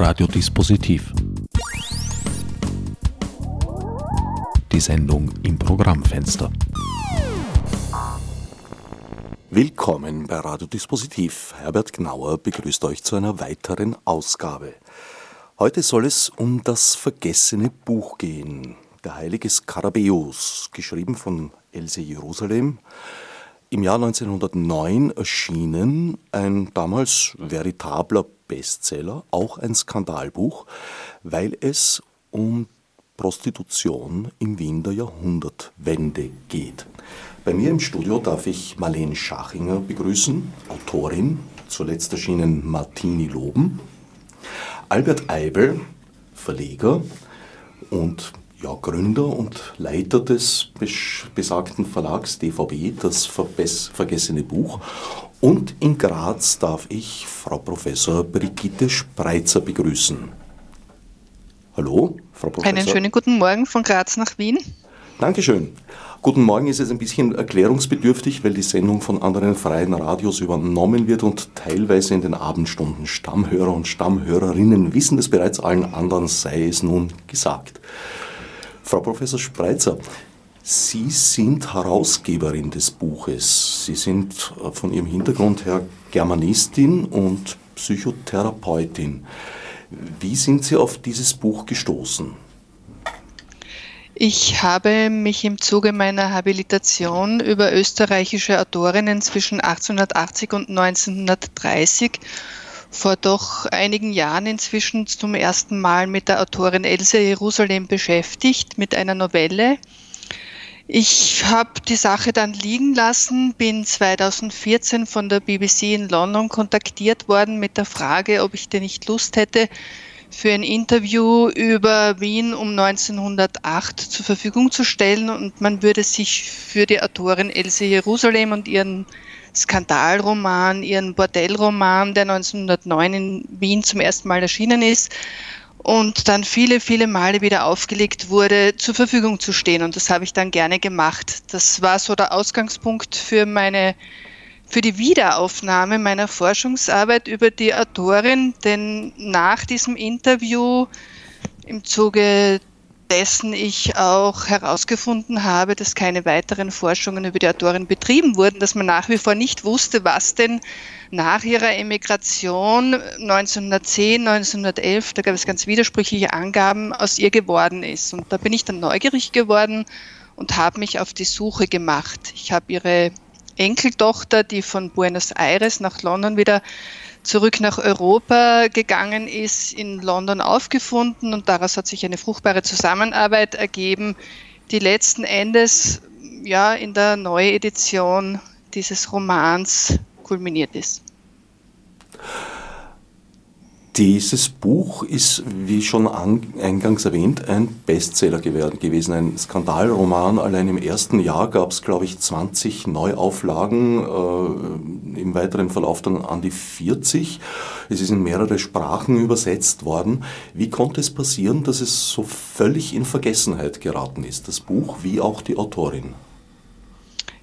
Radiodispositiv. Die Sendung im Programmfenster. Willkommen bei Radiodispositiv. Herbert Gnauer begrüßt euch zu einer weiteren Ausgabe. Heute soll es um das vergessene Buch gehen. Der heilige Skarabäus, geschrieben von Else Jerusalem im Jahr 1909 erschienen, ein damals veritabler Bestseller, auch ein Skandalbuch, weil es um Prostitution im Wien der Jahrhundertwende geht. Bei mir im Studio darf ich Marlene Schachinger begrüßen, Autorin, zuletzt erschienen Martini Loben, Albert Eibel, Verleger und ja, Gründer und Leiter des besagten Verlags DVB, das Vergessene Buch. Und in Graz darf ich Frau Professor Brigitte Spreitzer begrüßen. Hallo, Frau Professor. Einen schönen guten Morgen von Graz nach Wien. Dankeschön. Guten Morgen ist es ein bisschen erklärungsbedürftig, weil die Sendung von anderen freien Radios übernommen wird und teilweise in den Abendstunden Stammhörer und Stammhörerinnen wissen es bereits, allen anderen sei es nun gesagt. Frau Professor Spreitzer, Sie sind Herausgeberin des Buches. Sie sind äh, von Ihrem Hintergrund her Germanistin und Psychotherapeutin. Wie sind Sie auf dieses Buch gestoßen? Ich habe mich im Zuge meiner Habilitation über österreichische Autorinnen zwischen 1880 und 1930 vor doch einigen Jahren inzwischen zum ersten Mal mit der Autorin Else Jerusalem beschäftigt, mit einer Novelle. Ich habe die Sache dann liegen lassen, bin 2014 von der BBC in London kontaktiert worden mit der Frage, ob ich denn nicht Lust hätte, für ein Interview über Wien um 1908 zur Verfügung zu stellen. Und man würde sich für die Autorin Else Jerusalem und ihren Skandalroman, ihren Bordellroman, der 1909 in Wien zum ersten Mal erschienen ist und dann viele, viele Male wieder aufgelegt wurde, zur Verfügung zu stehen. Und das habe ich dann gerne gemacht. Das war so der Ausgangspunkt für meine für die Wiederaufnahme meiner Forschungsarbeit über die Autorin, denn nach diesem Interview im Zuge dessen ich auch herausgefunden habe, dass keine weiteren Forschungen über die Autorin betrieben wurden, dass man nach wie vor nicht wusste, was denn nach ihrer Emigration 1910, 1911, da gab es ganz widersprüchliche Angaben, aus ihr geworden ist. Und da bin ich dann neugierig geworden und habe mich auf die Suche gemacht. Ich habe ihre Enkeltochter, die von Buenos Aires nach London wieder zurück nach Europa gegangen ist, in London aufgefunden und daraus hat sich eine fruchtbare Zusammenarbeit ergeben, die letzten Endes ja in der Neuedition dieses Romans kulminiert ist. Dieses Buch ist, wie schon eingangs erwähnt, ein Bestseller gewesen, ein Skandalroman. Allein im ersten Jahr gab es, glaube ich, 20 Neuauflagen, äh, im weiteren Verlauf dann an die 40. Es ist in mehrere Sprachen übersetzt worden. Wie konnte es passieren, dass es so völlig in Vergessenheit geraten ist, das Buch wie auch die Autorin?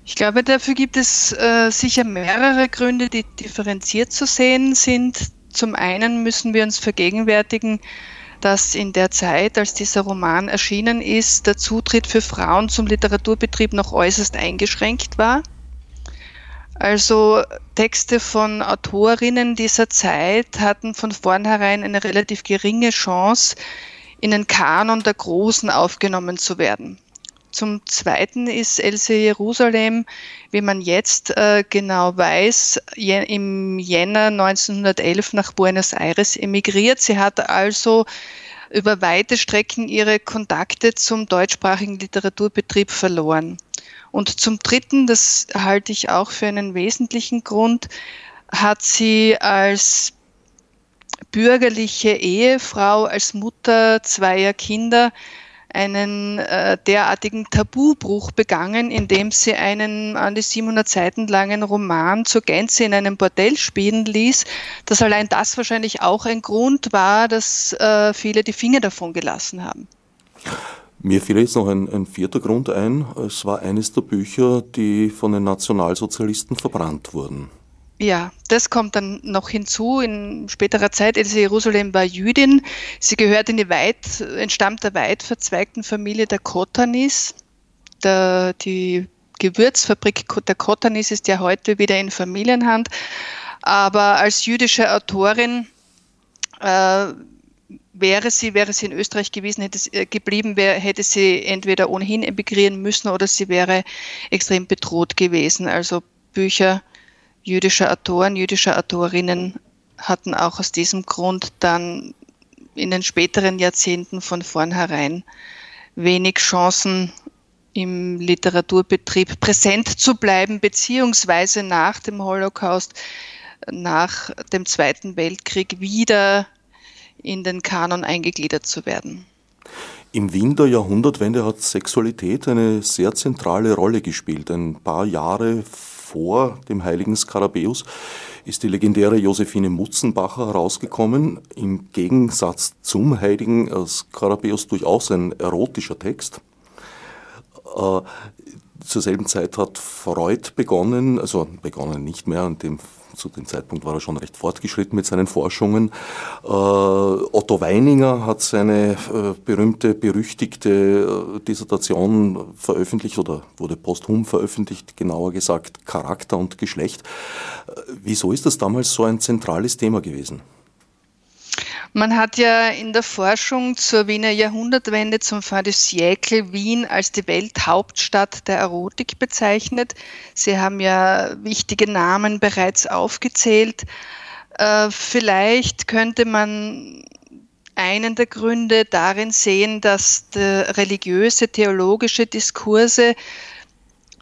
Ich glaube, dafür gibt es äh, sicher mehrere Gründe, die differenziert zu sehen sind. Zum einen müssen wir uns vergegenwärtigen, dass in der Zeit, als dieser Roman erschienen ist, der Zutritt für Frauen zum Literaturbetrieb noch äußerst eingeschränkt war. Also Texte von Autorinnen dieser Zeit hatten von vornherein eine relativ geringe Chance, in den Kanon der Großen aufgenommen zu werden. Zum Zweiten ist Else Jerusalem, wie man jetzt äh, genau weiß, im Jänner 1911 nach Buenos Aires emigriert. Sie hat also über weite Strecken ihre Kontakte zum deutschsprachigen Literaturbetrieb verloren. Und zum Dritten, das halte ich auch für einen wesentlichen Grund, hat sie als bürgerliche Ehefrau, als Mutter zweier Kinder einen äh, derartigen Tabubruch begangen, indem sie einen an die 700 Seiten langen Roman zur Gänze in einem Bordell spielen ließ, dass allein das wahrscheinlich auch ein Grund war, dass äh, viele die Finger davon gelassen haben. Mir fiel jetzt noch ein, ein, vierter Grund ein. Es war eines der Bücher, die von den Nationalsozialisten verbrannt wurden. Ja, das kommt dann noch hinzu in späterer Zeit. Else Jerusalem war Jüdin. Sie gehört in die weit, entstammt der weit verzweigten Familie der Kotanis. Der, die Gewürzfabrik der Kotanis ist ja heute wieder in Familienhand. Aber als jüdische Autorin äh, wäre sie, wäre sie in Österreich gewesen, hätte sie, äh, geblieben wäre, hätte sie entweder ohnehin emigrieren müssen oder sie wäre extrem bedroht gewesen. Also Bücher jüdischer Autoren, jüdischer Autorinnen hatten auch aus diesem Grund dann in den späteren Jahrzehnten von vornherein wenig Chancen im Literaturbetrieb präsent zu bleiben, beziehungsweise nach dem Holocaust, nach dem Zweiten Weltkrieg wieder in den Kanon eingegliedert zu werden. Im Wien der Jahrhundertwende hat Sexualität eine sehr zentrale Rolle gespielt. Ein paar Jahre vor dem heiligen Skarabäus ist die legendäre Josephine Mutzenbacher herausgekommen. Im Gegensatz zum heiligen Skarabäus durchaus ein erotischer Text. Äh, zur selben Zeit hat Freud begonnen, also begonnen nicht mehr, an dem zu dem Zeitpunkt war er schon recht fortgeschritten mit seinen Forschungen. Äh, Otto Weininger hat seine äh, berühmte, berüchtigte äh, Dissertation veröffentlicht oder wurde posthum veröffentlicht, genauer gesagt Charakter und Geschlecht. Wieso ist das damals so ein zentrales Thema gewesen? Man hat ja in der Forschung zur Wiener Jahrhundertwende zum Fin de siècle Wien als die Welthauptstadt der Erotik bezeichnet. Sie haben ja wichtige Namen bereits aufgezählt. Äh, vielleicht könnte man einen der Gründe darin sehen, dass religiöse, theologische Diskurse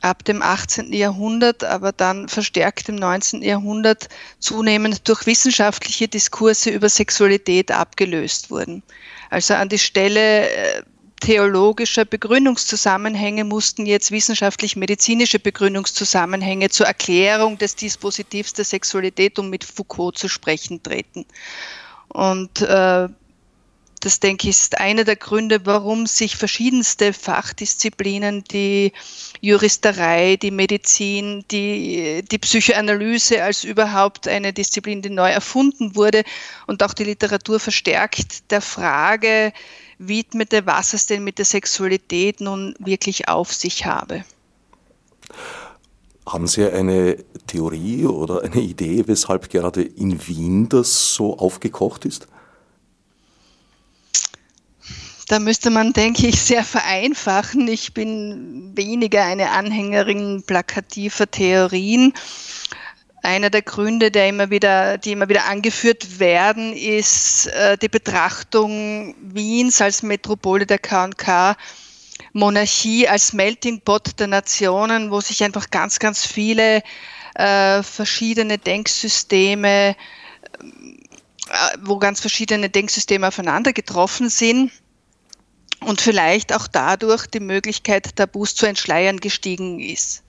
ab dem 18. Jahrhundert, aber dann verstärkt im 19. Jahrhundert zunehmend durch wissenschaftliche Diskurse über Sexualität abgelöst wurden. Also an die Stelle äh, theologischer Begründungszusammenhänge mussten jetzt wissenschaftlich-medizinische Begründungszusammenhänge zur Erklärung des Dispositivs der Sexualität, um mit Foucault zu sprechen, treten. Und äh, das denke ich ist einer der Gründe, warum sich verschiedenste Fachdisziplinen, die Juristerei, die Medizin, die, die Psychoanalyse als überhaupt eine Disziplin, die neu erfunden wurde und auch die Literatur verstärkt der Frage widmete, was es denn mit der Sexualität nun wirklich auf sich habe. Haben Sie eine Theorie oder eine Idee, weshalb gerade in Wien das so aufgekocht ist? Da müsste man, denke ich, sehr vereinfachen. Ich bin weniger eine Anhängerin plakativer Theorien. Einer der Gründe, der immer wieder, die immer wieder angeführt werden, ist äh, die Betrachtung Wiens als Metropole der K&K, Monarchie als Melting Pot der Nationen, wo sich einfach ganz, ganz viele äh, verschiedene Denksysteme, äh, wo ganz verschiedene Denksysteme aufeinander getroffen sind und vielleicht auch dadurch die Möglichkeit, Tabus zu entschleiern, gestiegen ist.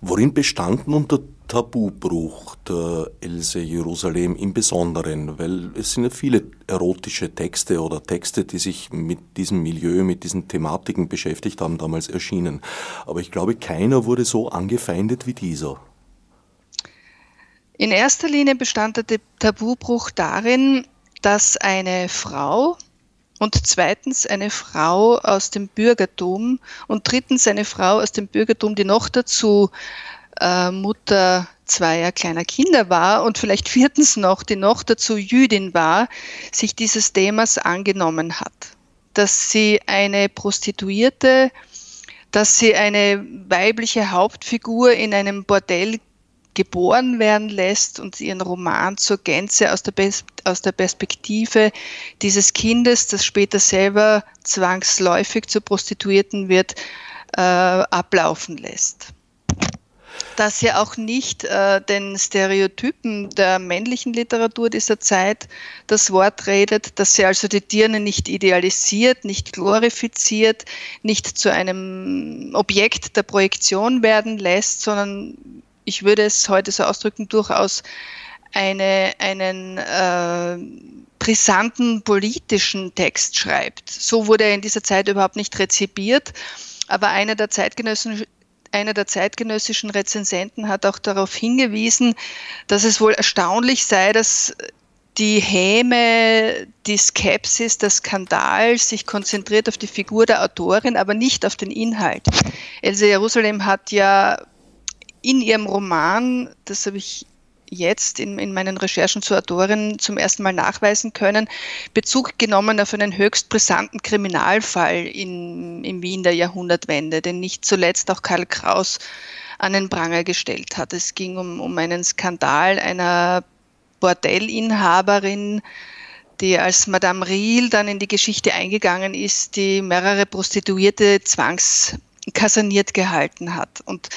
Worin bestand nun der Tabubruch der Else Jerusalem im Besonderen? Weil es sind ja viele erotische Texte oder Texte, die sich mit diesem Milieu, mit diesen Thematiken beschäftigt haben, damals erschienen. Aber ich glaube, keiner wurde so angefeindet wie dieser. In erster Linie bestand der Tabubruch darin, dass eine Frau, und zweitens eine Frau aus dem Bürgertum und drittens eine Frau aus dem Bürgertum, die noch dazu äh, Mutter zweier kleiner Kinder war und vielleicht viertens noch, die noch dazu Jüdin war, sich dieses Themas angenommen hat. Dass sie eine Prostituierte, dass sie eine weibliche Hauptfigur in einem Bordell geboren werden lässt und ihren Roman zur Gänze aus der, aus der Perspektive dieses Kindes, das später selber zwangsläufig zur Prostituierten wird, äh, ablaufen lässt. Dass sie auch nicht äh, den Stereotypen der männlichen Literatur dieser Zeit das Wort redet, dass sie also die Dirne nicht idealisiert, nicht glorifiziert, nicht zu einem Objekt der Projektion werden lässt, sondern ich würde es heute so ausdrücken, durchaus eine, einen äh, brisanten politischen Text schreibt. So wurde er in dieser Zeit überhaupt nicht rezipiert, aber einer der zeitgenössischen einer der zeitgenössischen Rezensenten hat auch darauf hingewiesen, dass es wohl erstaunlich sei, dass die Häme, die Skepsis, der Skandal sich konzentriert auf die Figur der Autorin, aber nicht auf den Inhalt. Else Jerusalem hat ja in ihrem Roman, das habe ich jetzt in, in meinen Recherchen zur Autorin zum ersten Mal nachweisen können, Bezug genommen auf einen höchst brisanten Kriminalfall in, in Wien der Jahrhundertwende, den nicht zuletzt auch Karl Kraus an den Pranger gestellt hat. Es ging um, um einen Skandal einer Bordellinhaberin, die als Madame Riel dann in die Geschichte eingegangen ist, die mehrere Prostituierte zwangskaserniert gehalten hat. Und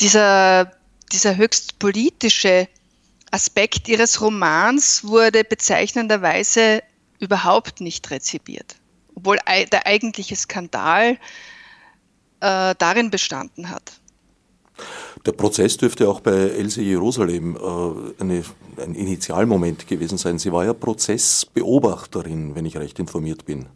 dieser dieser höchst politische Aspekt ihres Romans wurde bezeichnenderweise überhaupt nicht rezipiert, obwohl der eigentliche Skandal äh, darin bestanden hat. Der Prozess dürfte auch bei Else Jerusalem äh, eine, ein Initialmoment gewesen sein. Sie war ja Prozessbeobachterin, wenn ich recht informiert bin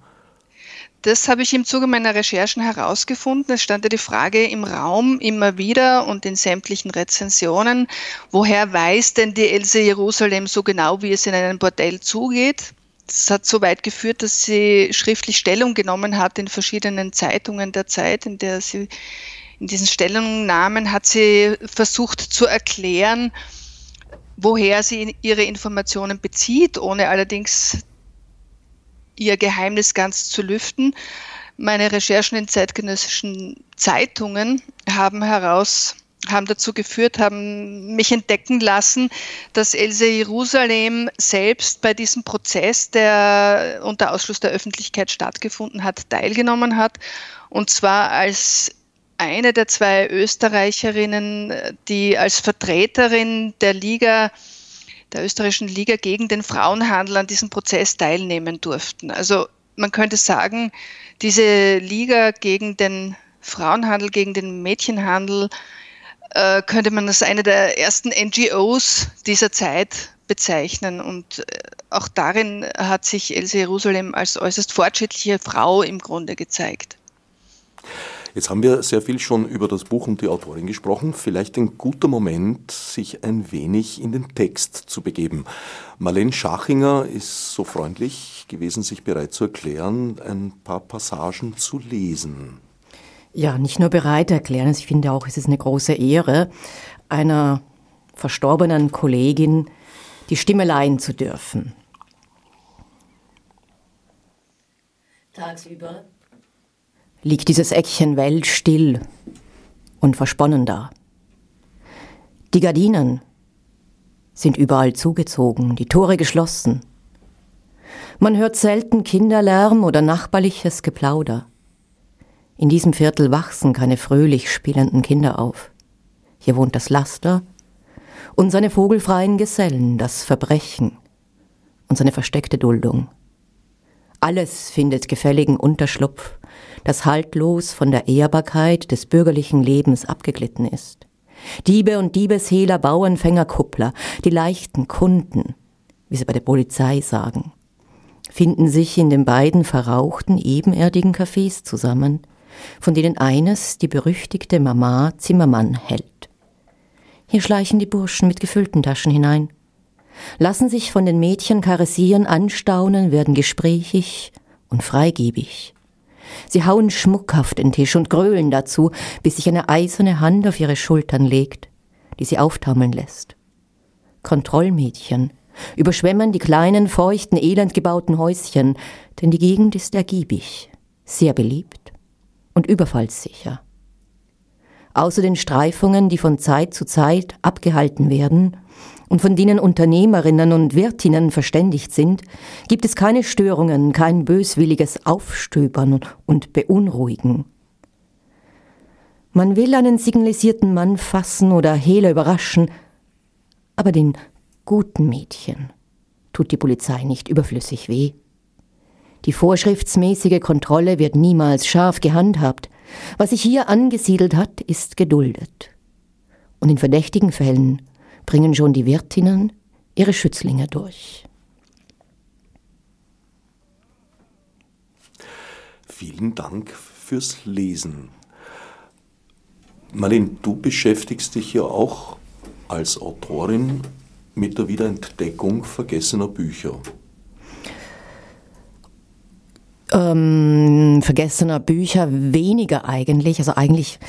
das habe ich im Zuge meiner Recherchen herausgefunden. Es stand ja die Frage im Raum immer wieder und in sämtlichen Rezensionen, woher weiß denn die Else Jerusalem so genau, wie es in einem Bordell zugeht? Das hat so weit geführt, dass sie schriftlich Stellung genommen hat in verschiedenen Zeitungen der Zeit, in der sie in diesen Stellungnahmen hat sie versucht zu erklären, woher sie ihre Informationen bezieht, ohne allerdings ihr Geheimnis ganz zu lüften. Meine Recherchen in zeitgenössischen Zeitungen haben heraus haben dazu geführt, haben mich entdecken lassen, dass Else Jerusalem selbst bei diesem Prozess, der unter Ausschluss der Öffentlichkeit stattgefunden hat, teilgenommen hat. Und zwar als eine der zwei Österreicherinnen, die als Vertreterin der Liga der österreichischen Liga gegen den Frauenhandel an diesem Prozess teilnehmen durften. Also man könnte sagen, diese Liga gegen den Frauenhandel, gegen den Mädchenhandel, äh, könnte man als eine der ersten NGOs dieser Zeit bezeichnen. Und äh, auch darin hat sich Else Jerusalem als äußerst fortschrittliche Frau im Grunde gezeigt. Jetzt haben wir sehr viel schon über das Buch und die Autorin gesprochen. Vielleicht ein guter Moment, sich ein wenig in den Text zu begeben. Marlene Schachinger ist so freundlich gewesen, sich bereit zu erklären, ein paar Passagen zu lesen. Ja, nicht nur bereit erklären, ich finde auch, es ist eine große Ehre, einer verstorbenen Kollegin die Stimme leihen zu dürfen. Tagsüber liegt dieses Eckchen Welt still und versponnen da. Die Gardinen sind überall zugezogen, die Tore geschlossen. Man hört selten Kinderlärm oder nachbarliches Geplauder. In diesem Viertel wachsen keine fröhlich spielenden Kinder auf. Hier wohnt das Laster und seine vogelfreien Gesellen, das Verbrechen und seine versteckte Duldung. Alles findet gefälligen Unterschlupf das haltlos von der Ehrbarkeit des bürgerlichen Lebens abgeglitten ist. Diebe und Diebeshehler, Bauernfänger, Kuppler, die leichten Kunden, wie sie bei der Polizei sagen, finden sich in den beiden verrauchten, ebenerdigen Cafés zusammen, von denen eines die berüchtigte Mama Zimmermann hält. Hier schleichen die Burschen mit gefüllten Taschen hinein, lassen sich von den Mädchen karessieren, anstaunen, werden gesprächig und freigebig. Sie hauen schmuckhaft den Tisch und grölen dazu, bis sich eine eiserne Hand auf ihre Schultern legt, die sie auftaumeln lässt. Kontrollmädchen überschwemmen die kleinen, feuchten, elend gebauten Häuschen, denn die Gegend ist ergiebig, sehr beliebt und überfallssicher. Außer den Streifungen, die von Zeit zu Zeit abgehalten werden, und von denen Unternehmerinnen und Wirtinnen verständigt sind, gibt es keine Störungen, kein böswilliges Aufstöbern und Beunruhigen. Man will einen signalisierten Mann fassen oder Hehler überraschen, aber den guten Mädchen tut die Polizei nicht überflüssig weh. Die vorschriftsmäßige Kontrolle wird niemals scharf gehandhabt. Was sich hier angesiedelt hat, ist geduldet. Und in verdächtigen Fällen bringen schon die Wirtinnen ihre Schützlinge durch. Vielen Dank fürs Lesen. Marlene, du beschäftigst dich ja auch als Autorin mit der Wiederentdeckung vergessener Bücher. Ähm, vergessener Bücher weniger eigentlich. Also eigentlich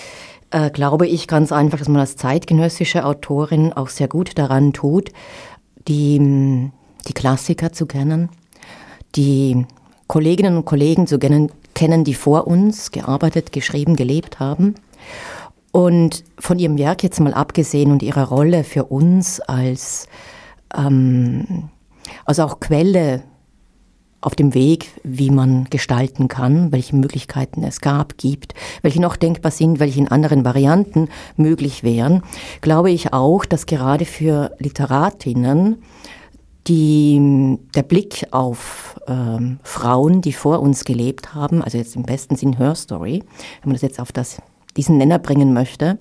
äh, glaube ich ganz einfach, dass man als zeitgenössische Autorin auch sehr gut daran tut, die, die Klassiker zu kennen, die Kolleginnen und Kollegen zu kennen, kennen, die vor uns gearbeitet, geschrieben, gelebt haben. Und von ihrem Werk jetzt mal abgesehen und ihrer Rolle für uns als ähm, also auch Quelle auf dem Weg, wie man gestalten kann, welche Möglichkeiten es gab, gibt, welche noch denkbar sind, welche in anderen Varianten möglich wären, glaube ich auch, dass gerade für Literatinnen die, der Blick auf ähm, Frauen, die vor uns gelebt haben, also jetzt im besten Sinn Her Story, wenn man das jetzt auf das diesen Nenner bringen möchte,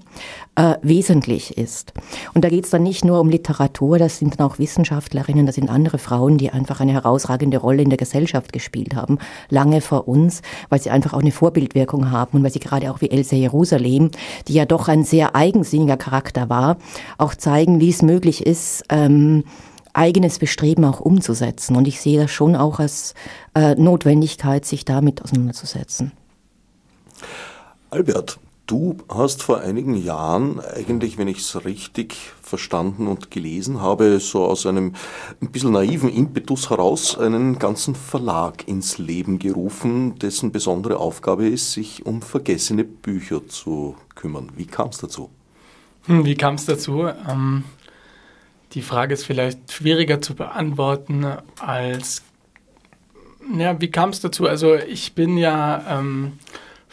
äh, wesentlich ist. Und da geht es dann nicht nur um Literatur, das sind dann auch Wissenschaftlerinnen, das sind andere Frauen, die einfach eine herausragende Rolle in der Gesellschaft gespielt haben, lange vor uns, weil sie einfach auch eine Vorbildwirkung haben und weil sie gerade auch wie Elsa Jerusalem, die ja doch ein sehr eigensinniger Charakter war, auch zeigen, wie es möglich ist, ähm, eigenes Bestreben auch umzusetzen. Und ich sehe das schon auch als äh, Notwendigkeit, sich damit auseinanderzusetzen. Albert, du hast vor einigen Jahren eigentlich, wenn ich es richtig verstanden und gelesen habe, so aus einem ein bisschen naiven Impetus heraus einen ganzen Verlag ins Leben gerufen, dessen besondere Aufgabe ist, sich um vergessene Bücher zu kümmern. Wie kam es dazu? Hm, wie kam es dazu? Ähm, die Frage ist vielleicht schwieriger zu beantworten als, ja, wie kam es dazu? Also ich bin ja ähm,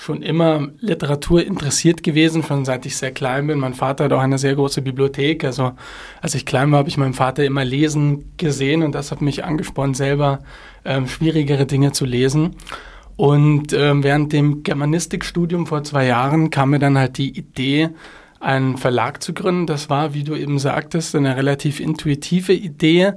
schon immer Literatur interessiert gewesen, schon seit ich sehr klein bin. Mein Vater hat auch eine sehr große Bibliothek. Also als ich klein war, habe ich meinen Vater immer lesen gesehen und das hat mich angespornt, selber ähm, schwierigere Dinge zu lesen. Und ähm, während dem Germanistikstudium vor zwei Jahren kam mir dann halt die Idee, einen Verlag zu gründen. Das war, wie du eben sagtest, eine relativ intuitive Idee,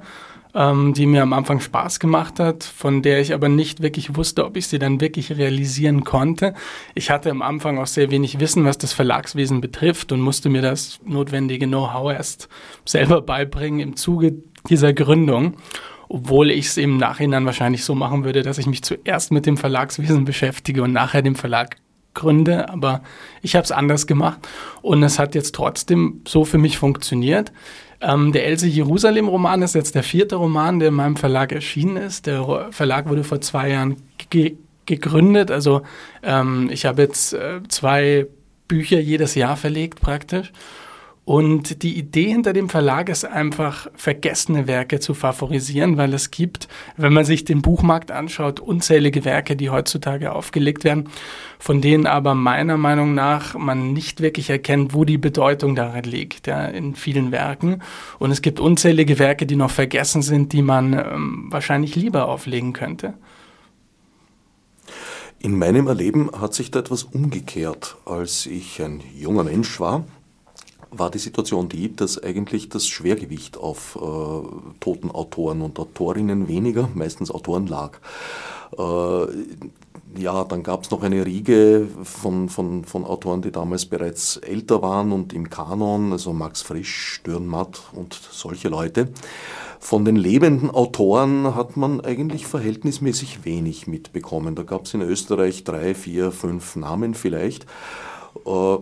ähm, die mir am Anfang Spaß gemacht hat, von der ich aber nicht wirklich wusste, ob ich sie dann wirklich realisieren konnte. Ich hatte am Anfang auch sehr wenig Wissen, was das Verlagswesen betrifft und musste mir das notwendige Know-how erst selber beibringen im Zuge dieser Gründung obwohl ich es im Nachhinein wahrscheinlich so machen würde, dass ich mich zuerst mit dem Verlagswesen beschäftige und nachher dem Verlag Gründe, aber ich habe es anders gemacht und es hat jetzt trotzdem so für mich funktioniert. Ähm, der Else Jerusalem-Roman ist jetzt der vierte Roman, der in meinem Verlag erschienen ist. Der Verlag wurde vor zwei Jahren ge gegründet. Also ähm, ich habe jetzt äh, zwei Bücher jedes Jahr verlegt praktisch. Und die Idee hinter dem Verlag ist einfach, vergessene Werke zu favorisieren, weil es gibt, wenn man sich den Buchmarkt anschaut, unzählige Werke, die heutzutage aufgelegt werden, von denen aber meiner Meinung nach man nicht wirklich erkennt, wo die Bedeutung darin liegt, ja, in vielen Werken. Und es gibt unzählige Werke, die noch vergessen sind, die man ähm, wahrscheinlich lieber auflegen könnte. In meinem Erleben hat sich da etwas umgekehrt. Als ich ein junger Mensch war, war die Situation die, dass eigentlich das Schwergewicht auf äh, toten Autoren und Autorinnen weniger, meistens Autoren lag. Äh, ja, dann gab es noch eine Riege von, von, von Autoren, die damals bereits älter waren und im Kanon, also Max Frisch, Dürrenmatt und solche Leute. Von den lebenden Autoren hat man eigentlich verhältnismäßig wenig mitbekommen. Da gab es in Österreich drei, vier, fünf Namen vielleicht. Äh,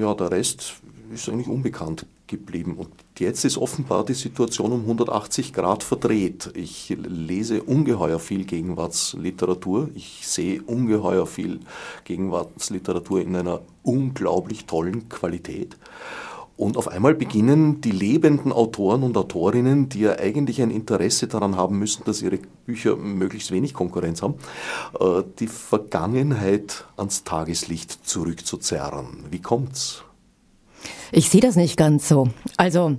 ja, der Rest ist eigentlich unbekannt geblieben. Und jetzt ist offenbar die Situation um 180 Grad verdreht. Ich lese ungeheuer viel Gegenwartsliteratur. Ich sehe ungeheuer viel Gegenwartsliteratur in einer unglaublich tollen Qualität. Und auf einmal beginnen die lebenden Autoren und Autorinnen, die ja eigentlich ein Interesse daran haben müssen, dass ihre Bücher möglichst wenig Konkurrenz haben, äh, die Vergangenheit ans Tageslicht zurückzuzerren. Wie kommt's? Ich sehe das nicht ganz so. Also,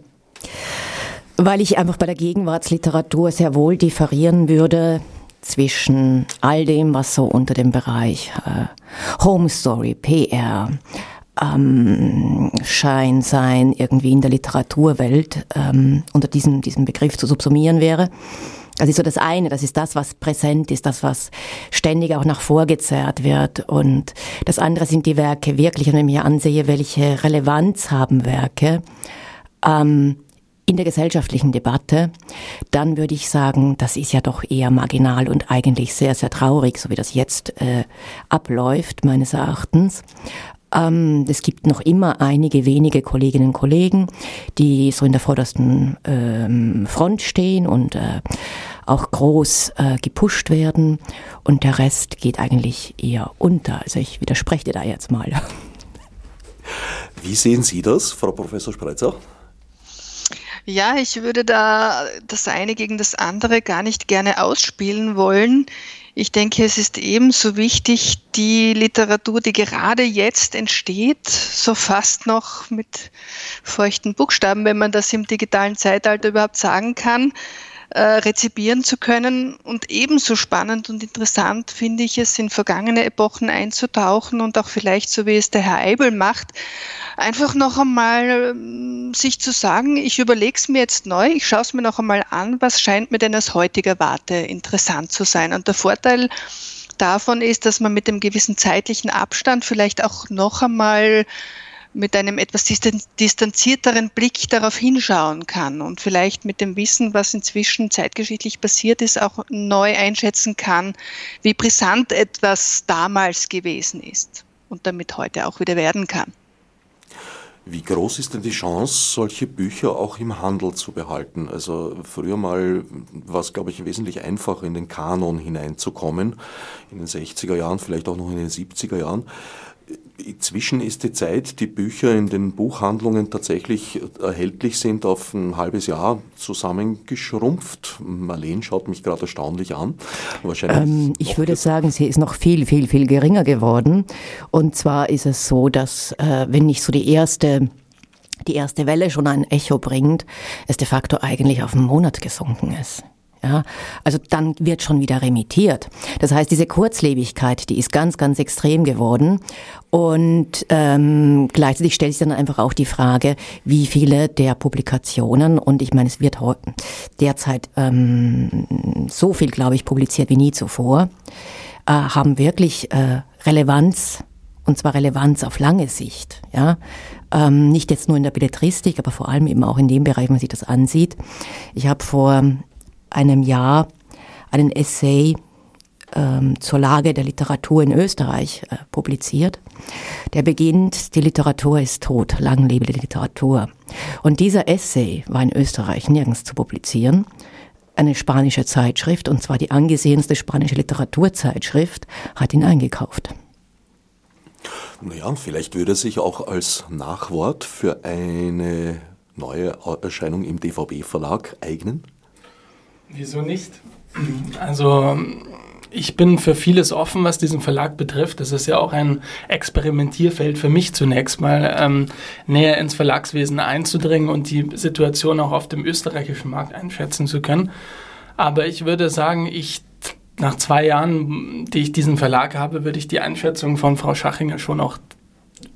weil ich einfach bei der Gegenwartsliteratur sehr wohl differieren würde zwischen all dem, was so unter dem Bereich äh, Home Story, PR, ähm, Schein sein, irgendwie in der Literaturwelt ähm, unter diesem, diesem Begriff zu subsumieren wäre Das ist so das eine, das ist das, was präsent ist, das, was ständig auch nach vorgezerrt wird. Und das andere sind die Werke wirklich, wenn ich mir ansehe, welche Relevanz haben Werke ähm, in der gesellschaftlichen Debatte, dann würde ich sagen, das ist ja doch eher marginal und eigentlich sehr, sehr traurig, so wie das jetzt äh, abläuft, meines Erachtens. Ähm, es gibt noch immer einige wenige Kolleginnen und Kollegen, die so in der vordersten ähm, Front stehen und äh, auch groß äh, gepusht werden. Und der Rest geht eigentlich eher unter. Also ich widerspreche dir da jetzt mal. Wie sehen Sie das, Frau Professor Spreitzer? Ja, ich würde da das eine gegen das andere gar nicht gerne ausspielen wollen. Ich denke, es ist ebenso wichtig, die Literatur, die gerade jetzt entsteht, so fast noch mit feuchten Buchstaben, wenn man das im digitalen Zeitalter überhaupt sagen kann, äh, rezipieren zu können. Und ebenso spannend und interessant finde ich es, in vergangene Epochen einzutauchen und auch vielleicht, so wie es der Herr Eibel macht, einfach noch einmal ähm, sich zu sagen, ich überlege es mir jetzt neu, ich schaue es mir noch einmal an, was scheint mir denn aus heutiger Warte interessant zu sein. Und der Vorteil davon ist, dass man mit dem gewissen zeitlichen Abstand vielleicht auch noch einmal mit einem etwas distanzierteren Blick darauf hinschauen kann und vielleicht mit dem Wissen, was inzwischen zeitgeschichtlich passiert ist, auch neu einschätzen kann, wie brisant etwas damals gewesen ist und damit heute auch wieder werden kann. Wie groß ist denn die Chance, solche Bücher auch im Handel zu behalten? Also früher mal war es, glaube ich, wesentlich einfacher, in den Kanon hineinzukommen, in den 60er Jahren, vielleicht auch noch in den 70er Jahren. Inzwischen ist die Zeit, die Bücher in den Buchhandlungen tatsächlich erhältlich sind, auf ein halbes Jahr zusammengeschrumpft. Marlene schaut mich gerade erstaunlich an. Ähm, ich würde sagen, sie ist noch viel, viel, viel geringer geworden. Und zwar ist es so, dass äh, wenn nicht so die erste die erste Welle schon ein Echo bringt, es de facto eigentlich auf einen Monat gesunken ist. Ja, also dann wird schon wieder remittiert. Das heißt, diese Kurzlebigkeit, die ist ganz, ganz extrem geworden. Und ähm, gleichzeitig stellt sich dann einfach auch die Frage, wie viele der Publikationen, und ich meine, es wird derzeit ähm, so viel, glaube ich, publiziert wie nie zuvor, äh, haben wirklich äh, Relevanz und zwar Relevanz auf lange Sicht. Ja? Ähm, nicht jetzt nur in der Belletristik, aber vor allem eben auch in dem Bereich, wenn man sich das ansieht. Ich habe vor einem Jahr einen Essay ähm, zur Lage der Literatur in Österreich äh, publiziert. Der beginnt, die Literatur ist tot, lang lebe die Literatur. Und dieser Essay war in Österreich nirgends zu publizieren. Eine spanische Zeitschrift, und zwar die angesehenste spanische Literaturzeitschrift, hat ihn eingekauft. Naja, vielleicht würde er sich auch als Nachwort für eine neue Erscheinung im DVB-Verlag eignen? Wieso nicht? Also ich bin für vieles offen, was diesen Verlag betrifft. Das ist ja auch ein Experimentierfeld für mich zunächst mal, ähm, näher ins Verlagswesen einzudringen und die Situation auch auf dem österreichischen Markt einschätzen zu können. Aber ich würde sagen, ich nach zwei Jahren, die ich diesen Verlag habe, würde ich die Einschätzung von Frau Schachinger schon auch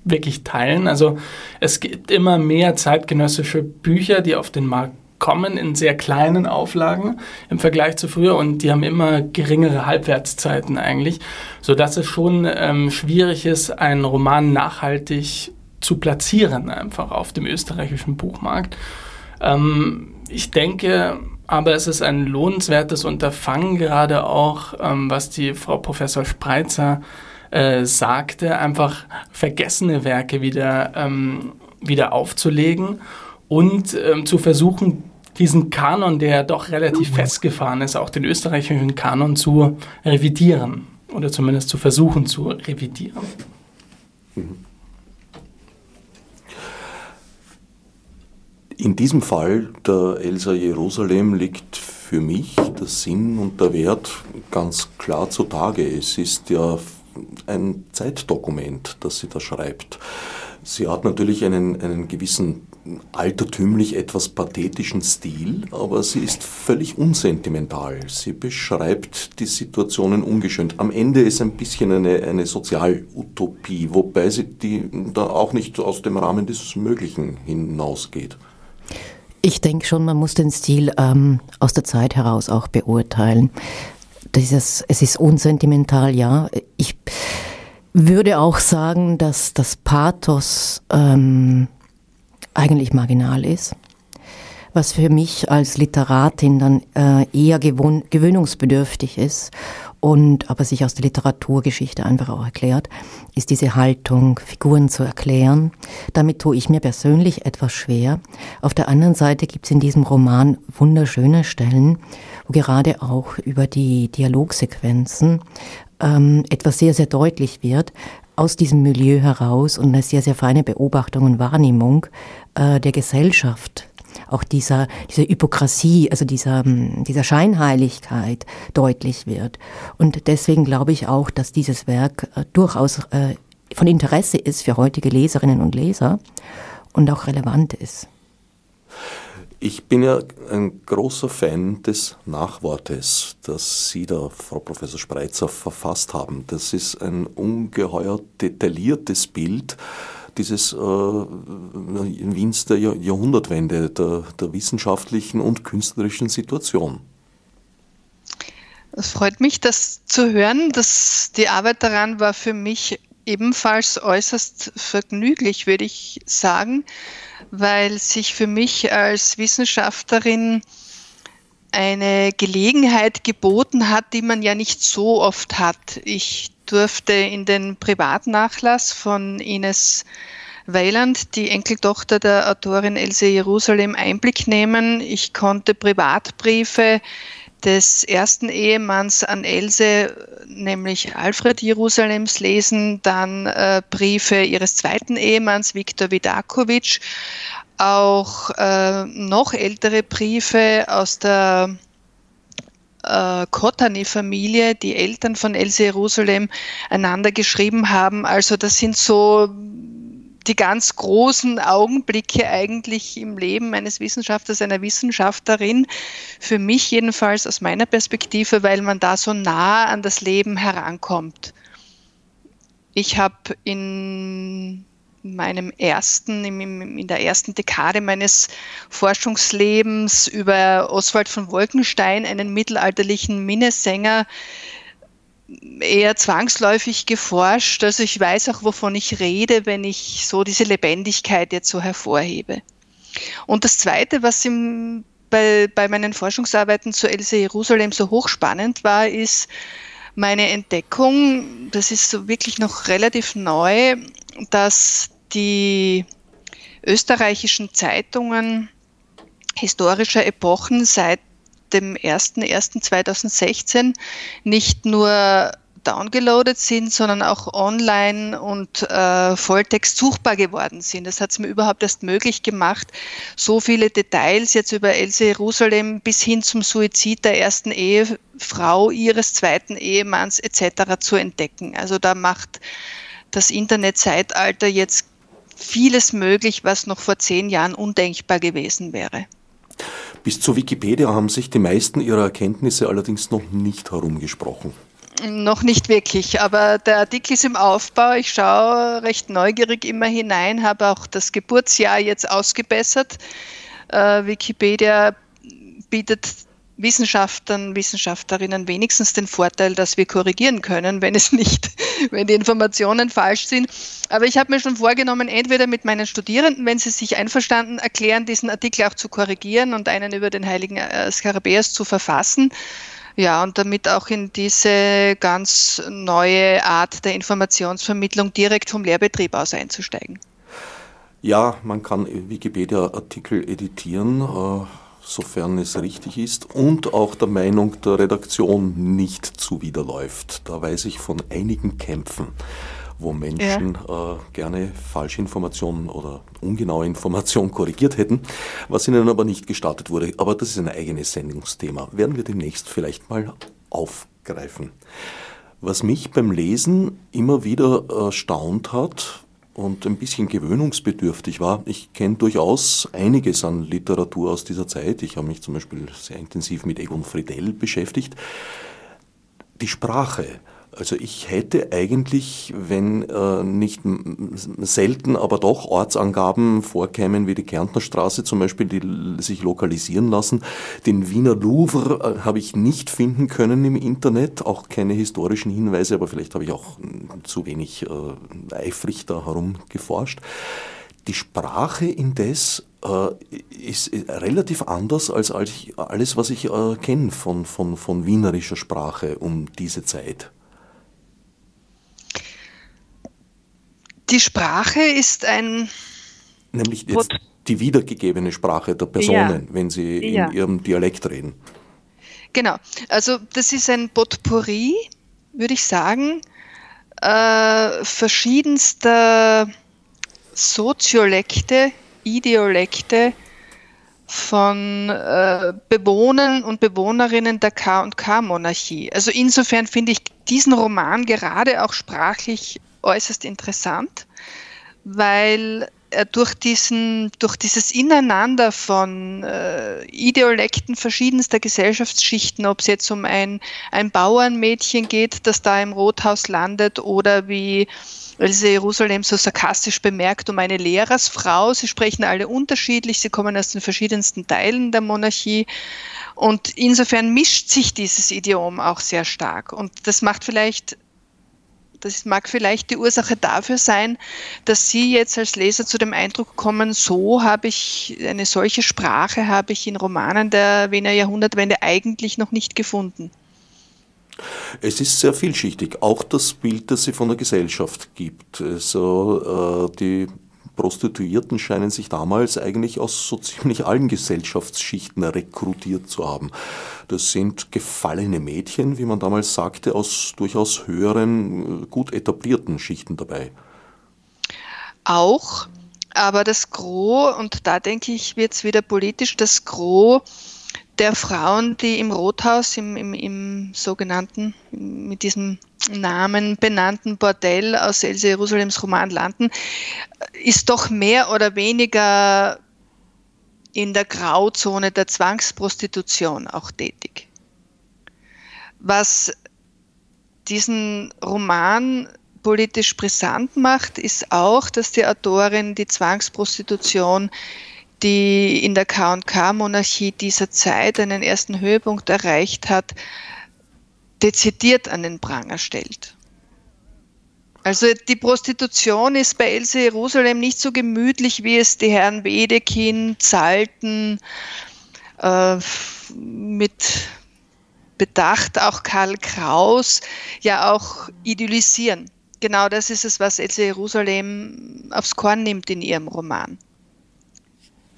wirklich teilen. Also es gibt immer mehr zeitgenössische Bücher, die auf den Markt kommen in sehr kleinen Auflagen im Vergleich zu früher und die haben immer geringere Halbwertszeiten eigentlich, sodass es schon ähm, schwierig ist, einen Roman nachhaltig zu platzieren, einfach auf dem österreichischen Buchmarkt. Ähm, ich denke aber, es ist ein lohnenswertes Unterfangen, gerade auch, ähm, was die Frau Professor Spreitzer äh, sagte, einfach vergessene Werke wieder, ähm, wieder aufzulegen und ähm, zu versuchen, diesen Kanon, der doch relativ festgefahren ist, auch den österreichischen Kanon zu revidieren oder zumindest zu versuchen zu revidieren. In diesem Fall der Elsa Jerusalem liegt für mich der Sinn und der Wert ganz klar zutage. Es ist ja ein Zeitdokument, das sie da schreibt. Sie hat natürlich einen, einen gewissen altertümlich etwas pathetischen Stil, aber sie ist völlig unsentimental. Sie beschreibt die Situationen ungeschönt. Am Ende ist ein bisschen eine, eine Sozialutopie, wobei sie die da auch nicht aus dem Rahmen des Möglichen hinausgeht. Ich denke schon, man muss den Stil ähm, aus der Zeit heraus auch beurteilen. Dieses, es ist unsentimental, ja. Ich würde auch sagen, dass das Pathos ähm, eigentlich marginal ist was für mich als Literatin dann äh, eher gewöhnungsbedürftig ist und aber sich aus der Literaturgeschichte einfach auch erklärt, ist diese Haltung, Figuren zu erklären. Damit tue ich mir persönlich etwas schwer. Auf der anderen Seite gibt es in diesem Roman wunderschöne Stellen, wo gerade auch über die Dialogsequenzen ähm, etwas sehr, sehr deutlich wird, aus diesem Milieu heraus und eine sehr, sehr feine Beobachtung und Wahrnehmung äh, der Gesellschaft auch dieser, dieser Hypokrasie, also dieser, hm, dieser Scheinheiligkeit deutlich wird. Und deswegen glaube ich auch, dass dieses Werk äh, durchaus äh, von Interesse ist für heutige Leserinnen und Leser und auch relevant ist. Ich bin ja ein großer Fan des Nachwortes, das Sie da, Frau Professor Spreitzer, verfasst haben. Das ist ein ungeheuer detailliertes Bild dieses äh, Wiens der Jahrhundertwende, der, der wissenschaftlichen und künstlerischen Situation. Es freut mich, das zu hören. Das, die Arbeit daran war für mich ebenfalls äußerst vergnüglich, würde ich sagen, weil sich für mich als Wissenschaftlerin eine Gelegenheit geboten hat, die man ja nicht so oft hat. Ich durfte in den Privatnachlass von Ines Weiland, die Enkeltochter der Autorin Else Jerusalem, Einblick nehmen. Ich konnte Privatbriefe des ersten Ehemanns an Else, nämlich Alfred Jerusalems, lesen, dann äh, Briefe ihres zweiten Ehemanns, Viktor Vidakovic, auch äh, noch ältere Briefe aus der äh, Kotany-Familie, die Eltern von Else Jerusalem, einander geschrieben haben. Also das sind so die ganz großen Augenblicke eigentlich im Leben eines Wissenschaftlers, einer Wissenschaftlerin. Für mich jedenfalls aus meiner Perspektive, weil man da so nah an das Leben herankommt. Ich habe in meinem ersten, in der ersten Dekade meines Forschungslebens über Oswald von Wolkenstein, einen mittelalterlichen Minnesänger, eher zwangsläufig geforscht. Also ich weiß auch, wovon ich rede, wenn ich so diese Lebendigkeit jetzt so hervorhebe. Und das Zweite, was im, bei, bei meinen Forschungsarbeiten zu Else Jerusalem so hochspannend war, ist meine Entdeckung, das ist so wirklich noch relativ neu, dass die österreichischen Zeitungen historischer Epochen seit dem 01.01.2016 nicht nur downgeloadet sind, sondern auch online und äh, Volltext suchbar geworden sind. Das hat es mir überhaupt erst möglich gemacht, so viele Details jetzt über Else Jerusalem bis hin zum Suizid der ersten Ehefrau, ihres zweiten Ehemanns etc. zu entdecken. Also da macht das Internetzeitalter jetzt vieles möglich, was noch vor zehn Jahren undenkbar gewesen wäre. Bis zu Wikipedia haben sich die meisten ihrer Erkenntnisse allerdings noch nicht herumgesprochen. Noch nicht wirklich, aber der Artikel ist im Aufbau. Ich schaue recht neugierig immer hinein, habe auch das Geburtsjahr jetzt ausgebessert. Äh, Wikipedia bietet Wissenschaftlern, Wissenschaftlerinnen wenigstens den Vorteil, dass wir korrigieren können, wenn es nicht, wenn die Informationen falsch sind. Aber ich habe mir schon vorgenommen, entweder mit meinen Studierenden, wenn sie sich einverstanden erklären, diesen Artikel auch zu korrigieren und einen über den heiligen äh, Skarabäus zu verfassen. Ja, und damit auch in diese ganz neue Art der Informationsvermittlung direkt vom Lehrbetrieb aus einzusteigen. Ja, man kann Wikipedia-Artikel editieren. Sofern es richtig ist, und auch der Meinung der Redaktion nicht zuwiderläuft. Da weiß ich von einigen Kämpfen, wo Menschen ja. äh, gerne Falschinformationen oder ungenaue Informationen korrigiert hätten, was ihnen aber nicht gestattet wurde. Aber das ist ein eigenes Sendungsthema. Werden wir demnächst vielleicht mal aufgreifen. Was mich beim Lesen immer wieder erstaunt hat, und ein bisschen gewöhnungsbedürftig war. Ich kenne durchaus einiges an Literatur aus dieser Zeit. Ich habe mich zum Beispiel sehr intensiv mit Egon Friedel beschäftigt. Die Sprache Also ich hätte eigentlich, wenn äh, nicht selten, aber doch Ortsangaben vorkämen, wie die Kärntner Straße zum Beispiel, die sich lokalisieren lassen. Den Wiener Louvre äh, habe ich nicht finden können im Internet, auch keine historischen Hinweise, aber vielleicht habe ich auch zu wenig äh, eifrig da herumgeforscht. Die Sprache indes äh, ist relativ anders als alles, was ich äh, kenne von, von, von wienerischer Sprache um diese Zeit. Die Sprache ist ein. Nämlich jetzt die wiedergegebene Sprache der Personen, ja. wenn sie in ja. ihrem Dialekt reden. Genau. Also, das ist ein Potpourri, würde ich sagen, äh, verschiedenster Soziolekte, Ideolekte von äh, Bewohnern und Bewohnerinnen der K&K-Monarchie. Also insofern finde ich diesen Roman gerade auch sprachlich äußerst interessant, weil er durch, diesen, durch dieses Ineinander von äh, Ideolekten verschiedenster Gesellschaftsschichten, ob es jetzt um ein, ein Bauernmädchen geht, das da im Rothaus landet, oder wie Else Jerusalem so sarkastisch bemerkt, um eine Lehrersfrau. Sie sprechen alle unterschiedlich, sie kommen aus den verschiedensten Teilen der Monarchie. Und insofern mischt sich dieses Idiom auch sehr stark. Und das macht vielleicht das mag vielleicht die Ursache dafür sein, dass Sie jetzt als Leser zu dem Eindruck kommen, so habe ich eine solche Sprache habe ich in Romanen der Wiener Jahrhundertwende eigentlich noch nicht gefunden. Es ist sehr vielschichtig, auch das Bild, das sie von der Gesellschaft gibt. Also äh, die Prostituierten scheinen sich damals eigentlich aus so ziemlich allen Gesellschaftsschichten rekrutiert zu haben. Das sind gefallene Mädchen, wie man damals sagte, aus durchaus höheren, gut etablierten Schichten dabei. Auch, aber das Gros, und da denke ich, wird es wieder politisch, das Gros der Frauen, die im Rothaus, im, im, im sogenannten, mit diesem Namen benannten Bordell aus Else Jerusalems Roman landen, ist doch mehr oder weniger in der Grauzone der Zwangsprostitution auch tätig. Was diesen Roman politisch brisant macht, ist auch, dass die Autorin die Zwangsprostitution die in der KK-Monarchie dieser Zeit einen ersten Höhepunkt erreicht hat, dezidiert an den Pranger stellt. Also die Prostitution ist bei Else Jerusalem nicht so gemütlich, wie es die Herren Wedekind, Zalten, äh, mit Bedacht auch Karl Kraus ja auch idealisieren. Genau das ist es, was Else Jerusalem aufs Korn nimmt in ihrem Roman.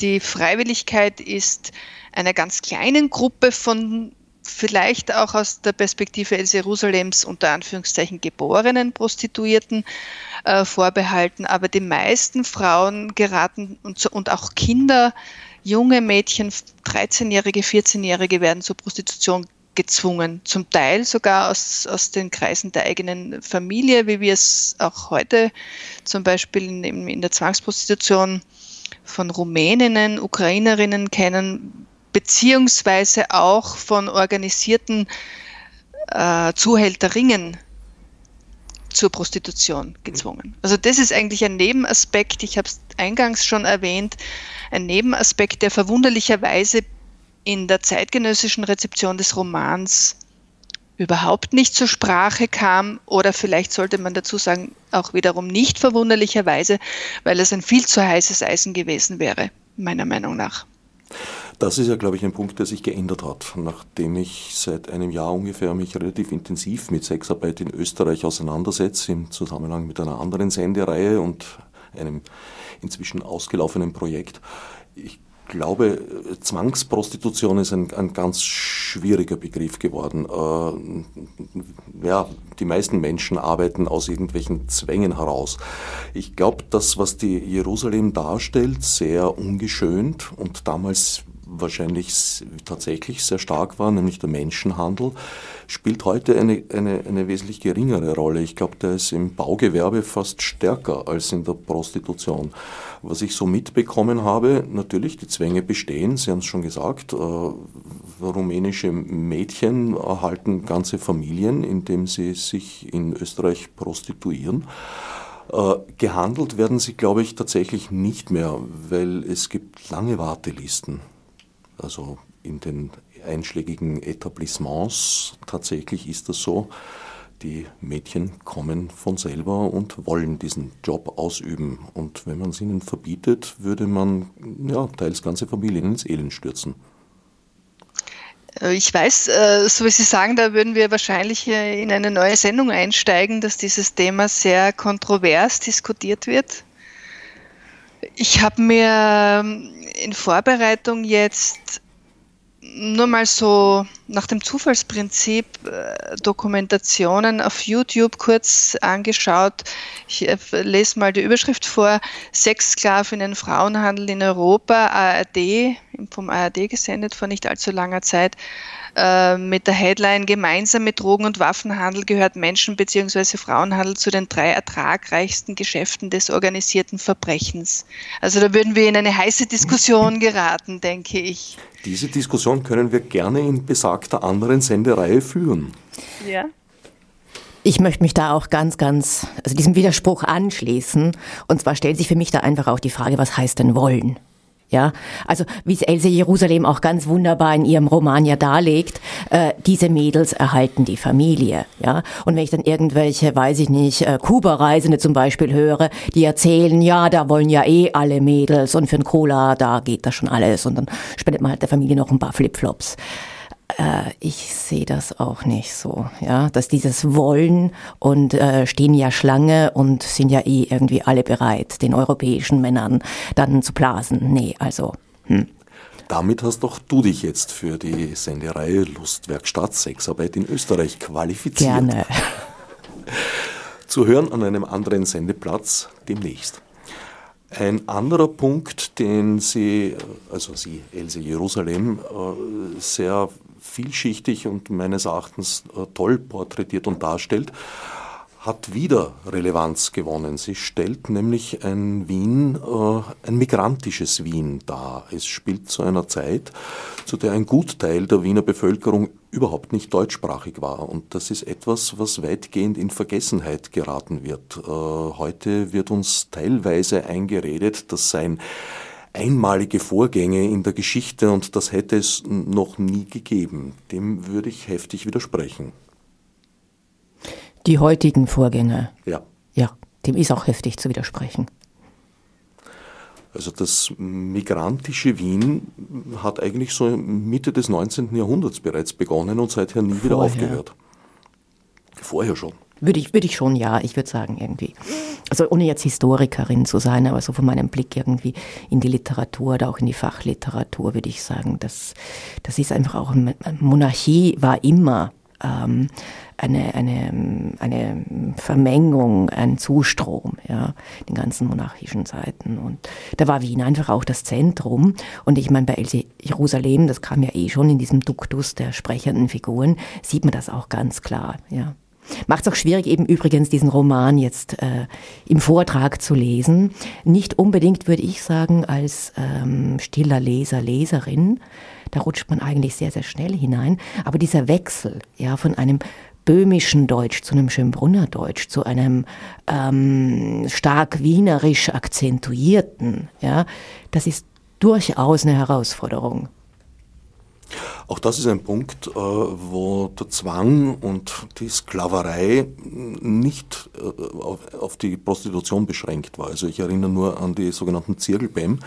Die Freiwilligkeit ist einer ganz kleinen Gruppe von vielleicht auch aus der Perspektive Els Jerusalems unter Anführungszeichen geborenen Prostituierten äh, vorbehalten. Aber die meisten Frauen geraten und, und auch Kinder, junge Mädchen, 13-Jährige, 14-Jährige werden zur Prostitution gezwungen, zum Teil sogar aus, aus den Kreisen der eigenen Familie, wie wir es auch heute zum Beispiel in, in der Zwangsprostitution von Rumäninnen, Ukrainerinnen kennen, beziehungsweise auch von organisierten äh, Zuhälterinnen zur Prostitution gezwungen. Also das ist eigentlich ein Nebenaspekt, ich habe es eingangs schon erwähnt, ein Nebenaspekt, der verwunderlicherweise in der zeitgenössischen Rezeption des Romans überhaupt nicht zur Sprache kam oder vielleicht sollte man dazu sagen, auch wiederum nicht verwunderlicherweise, weil es ein viel zu heißes Eisen gewesen wäre, meiner Meinung nach. Das ist ja, glaube ich, ein Punkt, der sich geändert hat, nachdem ich seit einem Jahr ungefähr mich relativ intensiv mit Sexarbeit in Österreich auseinandersetze, im Zusammenhang mit einer anderen Sendereihe und einem inzwischen ausgelaufenen Projekt. Ich glaube, Zwangsprostitution ist ein, ein ganz schwieriger Begriff geworden. Äh, ja, die meisten Menschen arbeiten aus irgendwelchen Zwängen heraus. Ich glaube, das, was die Jerusalem darstellt, sehr ungeschönt und damals wahrscheinlich tatsächlich sehr stark war, nämlich der Menschenhandel, spielt heute eine, eine, eine wesentlich geringere Rolle. Ich glaube, der ist im Baugewerbe fast stärker als in der Prostitution. Was ich so mitbekommen habe, natürlich, die Zwänge bestehen, Sie haben es schon gesagt, äh, rumänische Mädchen erhalten ganze Familien, indem sie sich in Österreich prostituieren. Äh, gehandelt werden sie, glaube ich, tatsächlich nicht mehr, weil es gibt lange Wartelisten. Also in den einschlägigen Etablissements tatsächlich ist das so. Die Mädchen kommen von selber und wollen diesen Job ausüben. Und wenn man es ihnen verbietet, würde man ja, teils ganze Familien ins Elend stürzen. Äh, ich weiß, äh, so wie Sie sagen, da würden wir wahrscheinlich in eine neue Sendung einsteigen, dass dieses Thema sehr kontrovers diskutiert wird. Ich habe mir ähm, in Vorbereitung jetzt nur mal so nach dem Zufallsprinzip äh, Dokumentationen auf YouTube kurz angeschaut. Ich äh, lese mal die Überschrift vor. Sexsklavinnen, Frauenhandel in Europa, ARD, vom ARD gesendet vor nicht allzu langer Zeit. Äh, mit der Headline Gemeinsam mit Drogen- und Waffenhandel gehört Menschen- bzw. Frauenhandel zu den drei ertragreichsten Geschäften des organisierten Verbrechens. Also da würden wir in eine heiße Diskussion geraten, denke ich. Diese Diskussion können wir gerne in besagter anderen Sendereihe führen. Ja. Ich möchte mich da auch ganz, ganz, also diesem Widerspruch anschließen. Und zwar stellt sich für mich da einfach auch die Frage, was heißt denn wollen? Ja, also wie es Else Jerusalem auch ganz wunderbar in ihrem Roman ja darlegt, äh, diese Mädels erhalten die Familie. Ja, und wenn ich dann irgendwelche, weiß ich nicht, äh, Kuba-Reisende zum Beispiel höre, die erzählen, ja, da wollen ja eh alle Mädels und für ein Cola, da geht das schon alles und dann spendet man halt der Familie noch ein paar Flipflops. Äh, ich sehe das auch nicht so, ja, dass dieses Wollen und äh, stehen ja Schlange und sind ja eh irgendwie alle bereit, den europäischen Männern dann zu blasen. Nee, also. Hm. Damit hast doch du dich jetzt für die Sendereihe Lustwerkstatt Sexarbeit in Österreich qualifiziert. Gerne. Zu hören an einem anderen Sendeplatz demnächst. Ein anderer Punkt, den Sie, also Sie, Else Jerusalem, äh, sehr vielschichtig und meines Erachtens äh, toll porträtiert und darstellt, hat wieder Relevanz gewonnen. Sie stellt nämlich ein Wien, äh, ein migrantisches Wien dar. Es spielt zu einer Zeit, zu der ein Gutteil der Wiener Bevölkerung überhaupt nicht deutschsprachig war. Und das ist etwas, was weitgehend in Vergessenheit geraten wird. Äh, heute wird uns teilweise eingeredet, das seien einmalige Vorgänge in der Geschichte und das hätte es noch nie gegeben. Dem würde ich heftig widersprechen. Die heutigen Vorgänge. Ja. Ja, dem ist auch heftig zu widersprechen. Also das migrantische Wien hat eigentlich so Mitte des 19. Jahrhunderts bereits begonnen und seither nie Vorher. wieder aufgehört. Vorher schon. Würde ich, würde ich schon, ja, ich würde sagen irgendwie. Also ohne jetzt Historikerin zu sein, aber so von meinem Blick irgendwie in die Literatur oder auch in die Fachliteratur würde ich sagen, das, das ist einfach auch, Monarchie war immer ähm, eine, eine, eine Vermengung, ein Zustrom, ja, den ganzen monarchischen Zeiten. Und da war Wien einfach auch das Zentrum. Und ich meine, bei Jerusalem, das kam ja eh schon in diesem Duktus der sprechenden Figuren, sieht man das auch ganz klar, ja. Macht es auch schwierig, eben übrigens diesen Roman jetzt äh, im Vortrag zu lesen. Nicht unbedingt, würde ich sagen, als ähm, stiller Leser, Leserin. Da rutscht man eigentlich sehr, sehr schnell hinein. Aber dieser Wechsel ja, von einem böhmischen Deutsch zu einem Schönbrunner Deutsch, zu einem ähm, stark wienerisch akzentuierten, ja, das ist durchaus eine Herausforderung. Auch das ist ein Punkt, äh, wo der Zwang und die Sklaverei nicht äh, auf die Prostitution beschränkt war. Also ich erinnere nur an die sogenannten Zirkelbäm,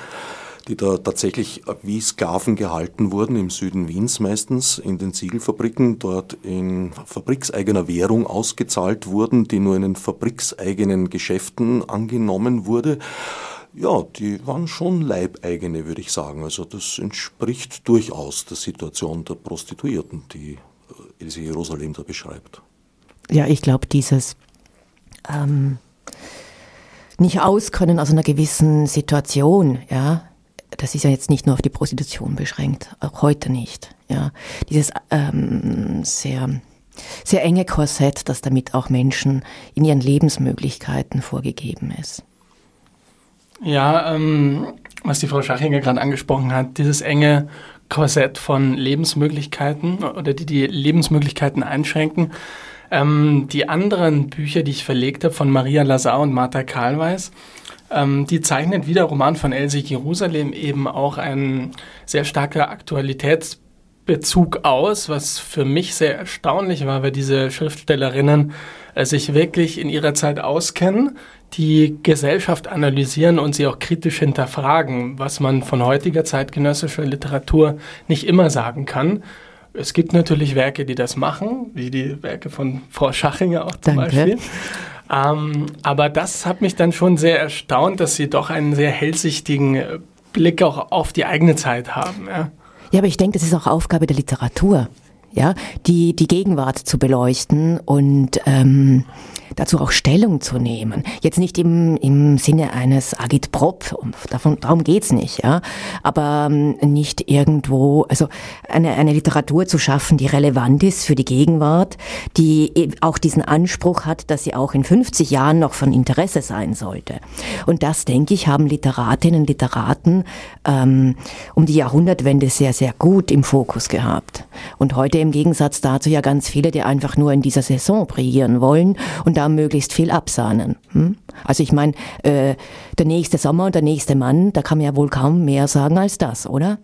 die da tatsächlich wie Sklaven gehalten wurden, im Süden Wiens meistens, in den Ziegelfabriken, dort in fabrikseigener Währung ausgezahlt wurden, die nur in den fabrikseigenen Geschäften angenommen wurde. Ja, die waren schon Leibeigene, würde ich sagen. Also das entspricht durchaus der Situation der Prostituierten, die äh, Ilse Jerusalem da beschreibt. Ja, ich glaube, dieses ähm, nicht auskönnen aus einer gewissen Situation, ja, das ist ja jetzt nicht nur auf die Prostitution beschränkt, auch heute nicht. Ja, dieses ähm, sehr sehr enge Korsett, das damit auch Menschen in ihren Lebensmöglichkeiten vorgegeben ist. Ja, ähm, was die Frau Schachinger gerade angesprochen hat, dieses enge Korsett von Lebensmöglichkeiten oder die die Lebensmöglichkeiten einschränken. Ähm, die anderen Bücher, die ich verlegt habe, von Maria Lazar und Martha Karlweis, ähm, die zeichnet wie der Roman von Else Jerusalem eben auch einen sehr starker Aktualitätsbezug aus, was für mich sehr erstaunlich war, weil diese Schriftstellerinnen äh, sich wirklich in ihrer Zeit auskennen, die Gesellschaft analysieren und sie auch kritisch hinterfragen, was man von heutiger zeitgenössischer Literatur nicht immer sagen kann. Es gibt natürlich Werke, die das machen, wie die Werke von Frau Schachinger auch zum Danke. Beispiel. Ähm, aber das hat mich dann schon sehr erstaunt, dass sie doch einen sehr hellsichtigen Blick auch auf die eigene Zeit haben. Ja, ja aber ich denke, das ist auch Aufgabe der Literatur, ja, die, die Gegenwart zu beleuchten und ähm, dazu auch Stellung zu nehmen. Jetzt nicht im, im Sinne eines Agitprop, davon, darum geht's nicht, ja. Aber ähm, nicht irgendwo, also eine, eine Literatur zu schaffen, die relevant ist für die Gegenwart, die e, auch diesen Anspruch hat, dass sie auch in 50 Jahren noch von Interesse sein sollte. Und das, denke ich, haben Literatinnen und Literaten ähm, um die Jahrhundertwende sehr, sehr gut im Fokus gehabt. Und heute im Gegensatz dazu ja ganz viele, die einfach nur in dieser Saison brillieren wollen und da möglichst viel absahnen. Hm? Also ich meine, äh, der nächste Sommer und der nächste Mann, da kann man ja wohl kaum mehr sagen als das, oder?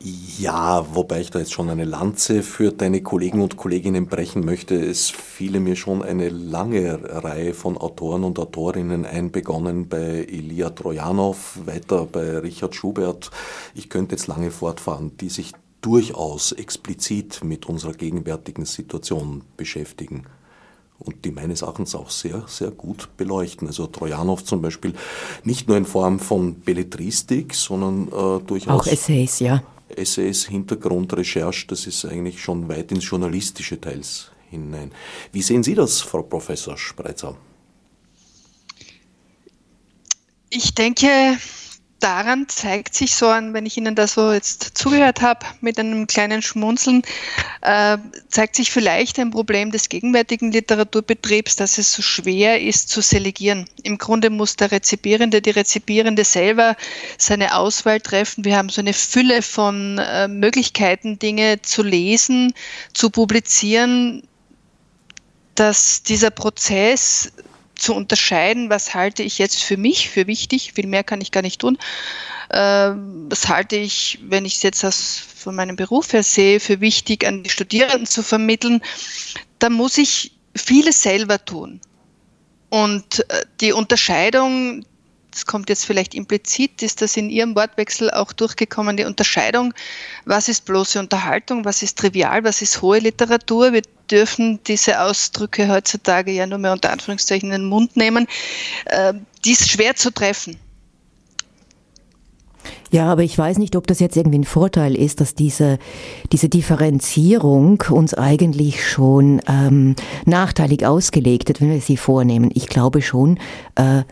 Ja, wobei ich da jetzt schon eine Lanze für deine Kollegen und Kolleginnen brechen möchte. Es fiele mir schon eine lange Reihe von Autoren und Autorinnen ein, begonnen bei Ilya Trojanow, weiter bei Richard Schubert. Ich könnte jetzt lange fortfahren, die sich durchaus explizit mit unserer gegenwärtigen Situation beschäftigen und die meines Erachtens auch sehr, sehr gut beleuchten. Also Trojanow zum Beispiel nicht nur in Form von Belletristik, sondern äh, durchaus. Auch Essays, ja. Essays, Hintergrund, Recherche, das ist eigentlich schon weit ins Journalistische teils hinein. Wie sehen Sie das, Frau Professor Spreitzer? Ich denke, daran zeigt sich so an, wenn ich Ihnen da so jetzt zugehört habe mit einem kleinen Schmunzeln, äh, zeigt sich vielleicht ein Problem des gegenwärtigen Literaturbetriebs, dass es so schwer ist zu selegieren. Im Grunde muss der Rezipierende, die Rezipierende selber seine Auswahl treffen. Wir haben so eine Fülle von äh, Möglichkeiten, Dinge zu lesen, zu publizieren, dass dieser Prozess zu unterscheiden, was halte ich jetzt für mich für wichtig, viel mehr kann ich gar nicht tun. Ähm, was halte ich, wenn ich es jetzt aus, von meinem Beruf her sehe, für wichtig, an die Studierenden zu vermitteln, da muss ich vieles selber tun. Und äh, die Unterscheidung, das kommt jetzt vielleicht implizit, ist das in Ihrem Wortwechsel auch durchgekommen, die Unterscheidung, was ist bloße Unterhaltung, was ist trivial, was ist hohe Literatur. Wir dürfen diese Ausdrücke heutzutage ja nur mehr unter Anführungszeichen in den Mund nehmen. Äh, die ist schwer zu treffen. Ja, aber ich weiß nicht, ob das jetzt irgendwie ein Vorteil ist, dass diese, diese Differenzierung uns eigentlich schon ähm, nachteilig ausgelegt wird, wenn wir sie vornehmen. Ich glaube schon, äh,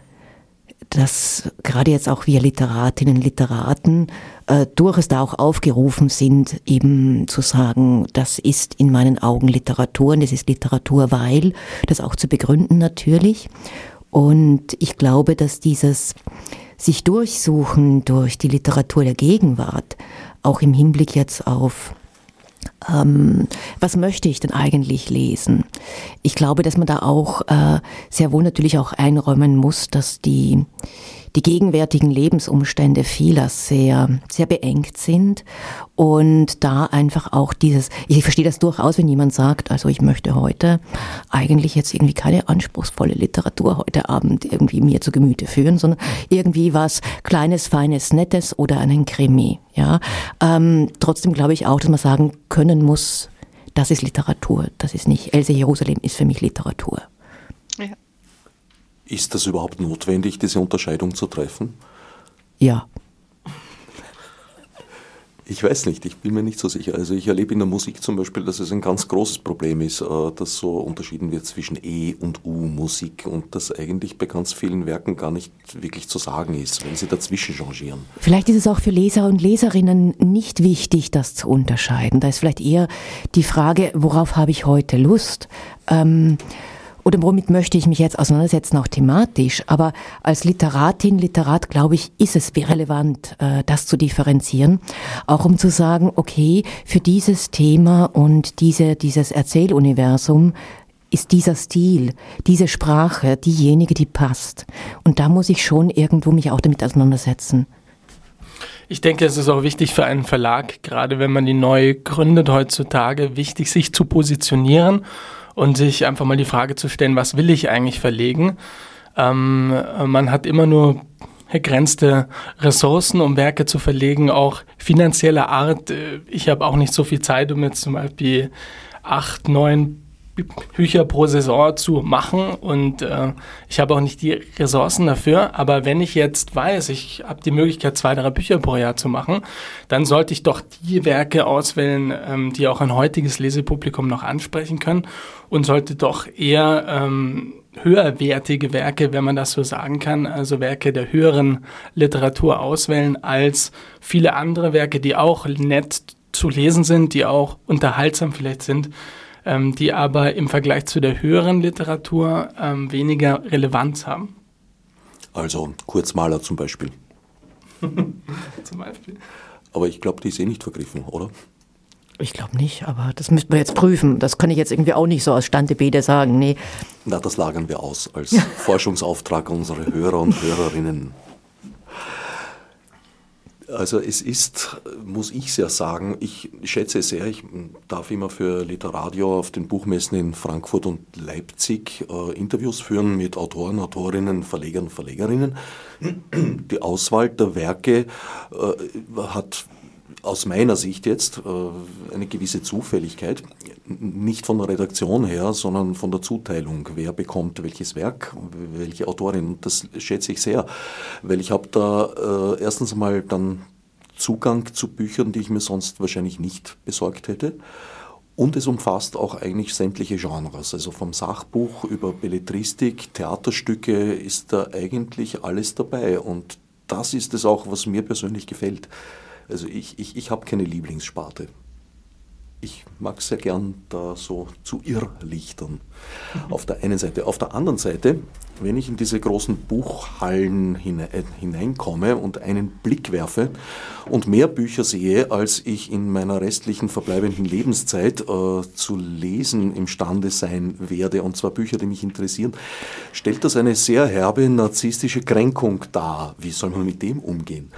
dass gerade jetzt auch wir Literatinnen, Literaten äh, durchaus da auch aufgerufen sind, eben zu sagen, das ist in meinen Augen Literatur und das ist Literatur, weil, das auch zu begründen natürlich. Und ich glaube, dass dieses sich durchsuchen durch die Literatur der Gegenwart, auch im Hinblick jetzt auf ähm, was möchte ich denn eigentlich lesen? Ich glaube, dass man da auch äh, sehr wohl natürlich auch einräumen muss, dass die die gegenwärtigen Lebensumstände vieler sehr, sehr beengt sind und da einfach auch dieses, ich verstehe das durchaus, wenn jemand sagt, also ich möchte heute eigentlich jetzt irgendwie keine anspruchsvolle Literatur heute Abend irgendwie mir zu Gemüte führen, sondern irgendwie was Kleines, Feines, Nettes oder einen Krimi, ja. Ähm, trotzdem glaube ich auch, dass man sagen können muss, das ist Literatur, das ist nicht, Else Jerusalem ist für mich Literatur. Ja. Ist das überhaupt notwendig, diese Unterscheidung zu treffen? Ja. Ich weiß nicht, ich bin mir nicht so sicher. Also ich erlebe in der Musik zum Beispiel, dass es ein ganz großes Problem ist, äh, dass so unterschieden wird zwischen E- und U-Musik und das eigentlich bei ganz vielen Werken gar nicht wirklich zu sagen ist, wenn sie dazwischen changieren. Vielleicht ist es auch für Leser und Leserinnen nicht wichtig, das zu unterscheiden. Da ist vielleicht eher die Frage, worauf habe ich heute Lust? Ähm, oder womit möchte ich mich jetzt auseinandersetzen, auch thematisch. Aber als Literatin, Literat, glaube ich, ist es relevant, äh, das zu differenzieren. Auch um zu sagen, okay, für dieses Thema und diese, dieses Erzähluniversum ist dieser Stil, diese Sprache diejenige, die passt. Und da muss ich schon irgendwo mich auch damit auseinandersetzen. Ich denke, es ist auch wichtig für einen Verlag, gerade wenn man die neu gründet heutzutage, wichtig, sich zu positionieren und sich einfach mal die Frage zu stellen, was will ich eigentlich verlegen? Ähm, man hat immer nur begrenzte Ressourcen, um Werke zu verlegen, auch finanzieller Art. Ich habe auch nicht so viel Zeit, um jetzt zum Beispiel acht, neun Bücher pro Saison zu machen und äh, ich habe auch nicht die Ressourcen dafür. Aber wenn ich jetzt weiß, ich habe die Möglichkeit, zwei, drei Bücher pro Jahr zu machen, dann sollte ich doch die Werke auswählen, ähm, die auch ein heutiges Lesepublikum noch ansprechen können und sollte doch eher ähm, höherwertige Werke, wenn man das so sagen kann, also Werke der höheren Literatur auswählen als viele andere Werke, die auch nett zu lesen sind, die auch unterhaltsam vielleicht sind ähm, die aber im Vergleich zu der höheren Literatur ähm, weniger Relevanz haben. Also Kurzmaler zum Beispiel. zum Beispiel. Aber ich glaube, die ist eh nicht vergriffen, oder? Ich glaube nicht, aber das müssten wir jetzt prüfen. Das kann ich jetzt irgendwie auch nicht so aus Stande Bede sagen. Nee. Na, das lagern wir aus als Forschungsauftrag unserer Hörer und Hörerinnen. Also es ist, muss ich sehr sagen, ich schätze sehr, ich darf immer für Literadio auf den Buchmessen in Frankfurt und Leipzig äh, Interviews führen mit Autoren, Autorinnen, Verlegern, Verlegerinnen. Die Auswahl der Werke äh, hat aus meiner Sicht jetzt äh, eine gewisse Zufälligkeit, nicht von der Redaktion her, sondern von der Zuteilung. Wer bekommt welches Werk, welche Autorin. Das schätze ich sehr, weil ich habe da äh, erstens einmal dann Zugang zu Büchern, die ich mir sonst wahrscheinlich nicht besorgt hätte. Und es umfasst auch eigentlich sämtliche Genres. Also vom Sachbuch über Belletristik, Theaterstücke ist da eigentlich alles dabei. Und das ist es auch, was mir persönlich gefällt. Also ich, ich, ich habe keine Lieblingssparte. Ich mag sehr gern da so zu irrlichtern. Auf der einen Seite. Auf der anderen Seite, wenn ich in diese großen Buchhallen hineinkomme und einen Blick werfe und mehr Bücher sehe, als ich in meiner restlichen verbleibenden Lebenszeit äh, zu lesen imstande sein werde, und zwar Bücher, die mich interessieren, stellt das eine sehr herbe narzisstische Kränkung dar. Wie soll man mit dem umgehen?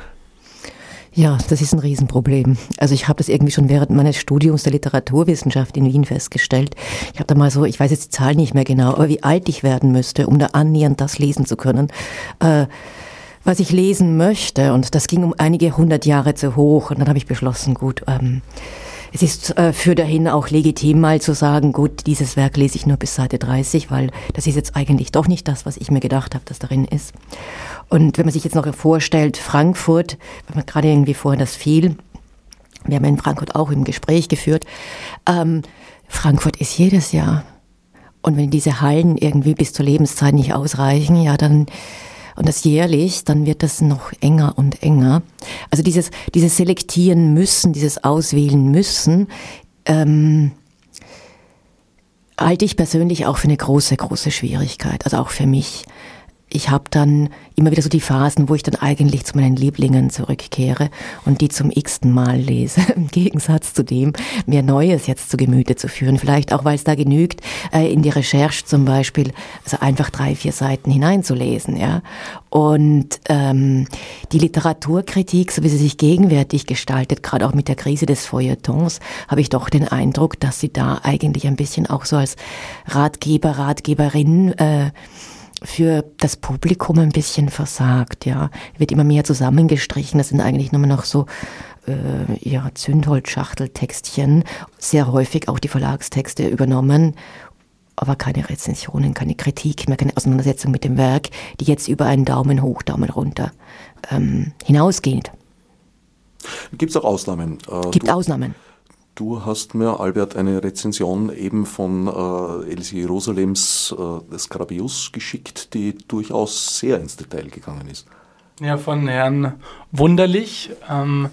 Ja, das ist ein Riesenproblem. Also ich habe das irgendwie schon während meines Studiums der Literaturwissenschaft in Wien festgestellt. Ich habe da mal so, ich weiß jetzt die Zahl nicht mehr genau, aber wie alt ich werden müsste, um da annähernd das lesen zu können. Äh, was ich lesen möchte. Und das ging um einige hundert Jahre zu hoch. Und dann habe ich beschlossen, gut, ähm, es ist äh, für dahin auch legitim, mal zu sagen, gut, dieses Werk lese ich nur bis Seite 30, weil das ist jetzt eigentlich doch nicht das, was ich mir gedacht habe, dass darin ist. Und wenn man sich jetzt noch vorstellt, Frankfurt, wenn man gerade irgendwie vorhin das fiel, wir haben in Frankfurt auch im Gespräch geführt, ähm, Frankfurt ist jedes Jahr. Und wenn diese Hallen irgendwie bis zur Lebenszeit nicht ausreichen, ja, dann und das jährlich, dann wird das noch enger und enger. Also dieses, dieses Selektieren müssen, dieses Auswählen müssen, ähm, halte ich persönlich auch für eine große, große Schwierigkeit, also auch für mich ich habe dann immer wieder so die Phasen, wo ich dann eigentlich zu meinen Lieblingen zurückkehre und die zum x-ten Mal lese, im Gegensatz zu dem, mir Neues jetzt zu Gemüte zu führen. Vielleicht auch, weil es da genügt, äh, in die Recherche zum Beispiel, also einfach drei, vier Seiten hineinzulesen, ja. Und ähm, die Literaturkritik, so wie sie sich gegenwärtig gestaltet, gerade auch mit der Krise des Feuilletons, habe ich doch den Eindruck, dass sie da eigentlich ein bisschen auch so als Ratgeber, Ratgeberin äh, für das Publikum ein bisschen versagt, ja. Wird immer mehr zusammengestrichen. Das sind eigentlich nur noch so äh, ja, Zündholzschachteltextchen. Sehr häufig auch die Verlagstexte übernommen, aber keine Rezensionen, keine Kritik mehr, keine Auseinandersetzung mit dem Werk, die jetzt über einen Daumen hoch, Daumen runter ähm, hinausgeht. Gibt es auch Ausnahmen? Äh, Gibt Ausnahmen. Du hast mir, Albert, eine Rezension eben von äh, Elsie Jerusalems äh, Skrabius geschickt, die durchaus sehr ins Detail gegangen ist. Ja, von Herrn Wunderlich. Ähm,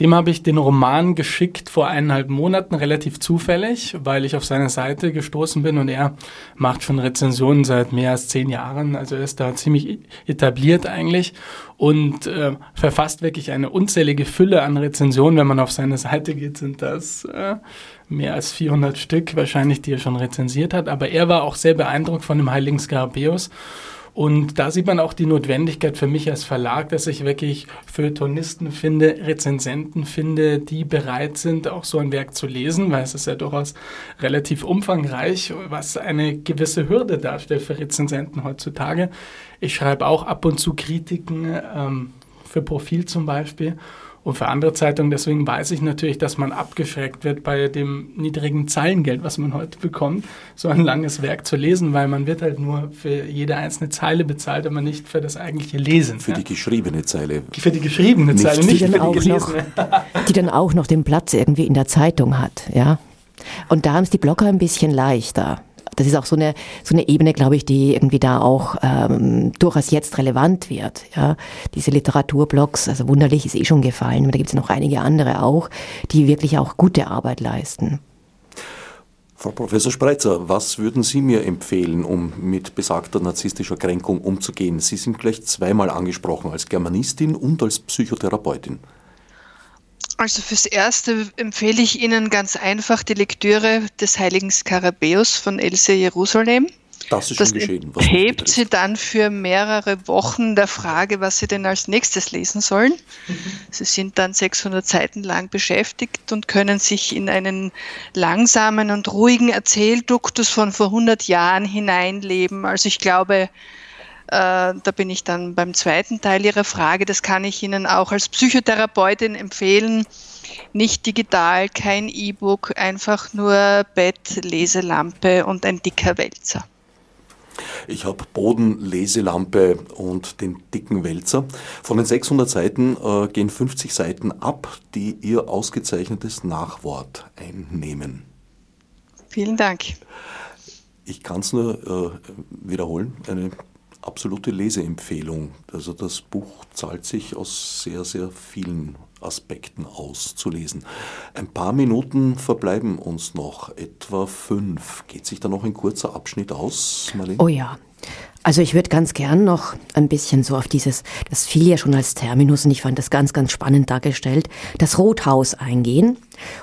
Dem habe ich den Roman geschickt vor eineinhalb Monaten, relativ zufällig, weil ich auf seine Seite gestoßen bin und er macht schon Rezensionen seit mehr als zehn Jahren. Also er ist da ziemlich etabliert eigentlich und äh, verfasst wirklich eine unzählige Fülle an Rezensionen. Wenn man auf seine Seite geht, sind das äh, mehr als 400 Stück wahrscheinlich, die er schon rezensiert hat. Aber er war auch sehr beeindruckt von dem Heiligen Skarabäus und da sieht man auch die Notwendigkeit für mich als Verlag, dass ich wirklich Feuilletonisten finde, Rezensenten finde, die bereit sind, auch so ein Werk zu lesen, weil es ist ja durchaus relativ umfangreich, was eine gewisse Hürde darstellt für Rezensenten heutzutage. Ich schreibe auch ab und zu Kritiken ähm, für Profil zum Beispiel und für andere Zeitungen. Deswegen weiß ich natürlich, dass man abgeschreckt wird bei dem niedrigen Zeilengeld, was man heute bekommt, so ein langes Werk zu lesen, weil man wird halt nur für jede einzelne Zeile bezahlt, aber nicht für das eigentliche Lesen. Für ja? die geschriebene Zeile. Für die geschriebene nicht Zeile, nicht die für die gelesene. Noch, die dann auch noch den Platz irgendwie in der Zeitung hat, ja. Und da haben es die Blogger ein bisschen leichter das ist auch so eine, so eine Ebene, glaube ich, die irgendwie da auch ähm, durchaus jetzt relevant wird. Ja. Diese Literaturblogs, also wunderlich ist eh schon gefallen, aber da gibt es noch einige andere auch, die wirklich auch gute Arbeit leisten. Frau Professor Spreitzer, was würden Sie mir empfehlen, um mit besagter narzisstischer Kränkung umzugehen? Sie sind gleich zweimal angesprochen, als Germanistin und als Psychotherapeutin. Also fürs Erste empfehle ich Ihnen ganz einfach die Lektüre des Heiligen Skarabäus von Else Jerusalem. Das ist das schon geschehen. Was hebt Sie dann für mehrere Wochen der Frage, was Sie denn als nächstes lesen sollen. Mhm. Sie sind dann 600 Seiten lang beschäftigt und können sich in einen langsamen und ruhigen Erzählduktus von vor 100 Jahren hineinleben. Also ich glaube, da bin ich dann beim zweiten Teil Ihrer Frage. Das kann ich Ihnen auch als Psychotherapeutin empfehlen. Nicht digital, kein E-Book, einfach nur Bett, Leselampe und ein dicker Wälzer. Ich habe Boden, Leselampe und den dicken Wälzer. Von den 600 Seiten äh, gehen 50 Seiten ab, die Ihr ausgezeichnetes Nachwort einnehmen. Vielen Dank. Ich kann es nur äh, wiederholen. Eine absolute Leseempfehlung. Also das Buch zahlt sich aus sehr, sehr vielen Aspekten auszulesen. Ein paar Minuten verbleiben uns noch, etwa fünf. Geht sich da noch ein kurzer Abschnitt aus, Marlene? Oh ja, also ich würde ganz gern noch ein bisschen so auf dieses, das fiel ja schon als Terminus und ich fand das ganz, ganz spannend dargestellt, das Rothaus eingehen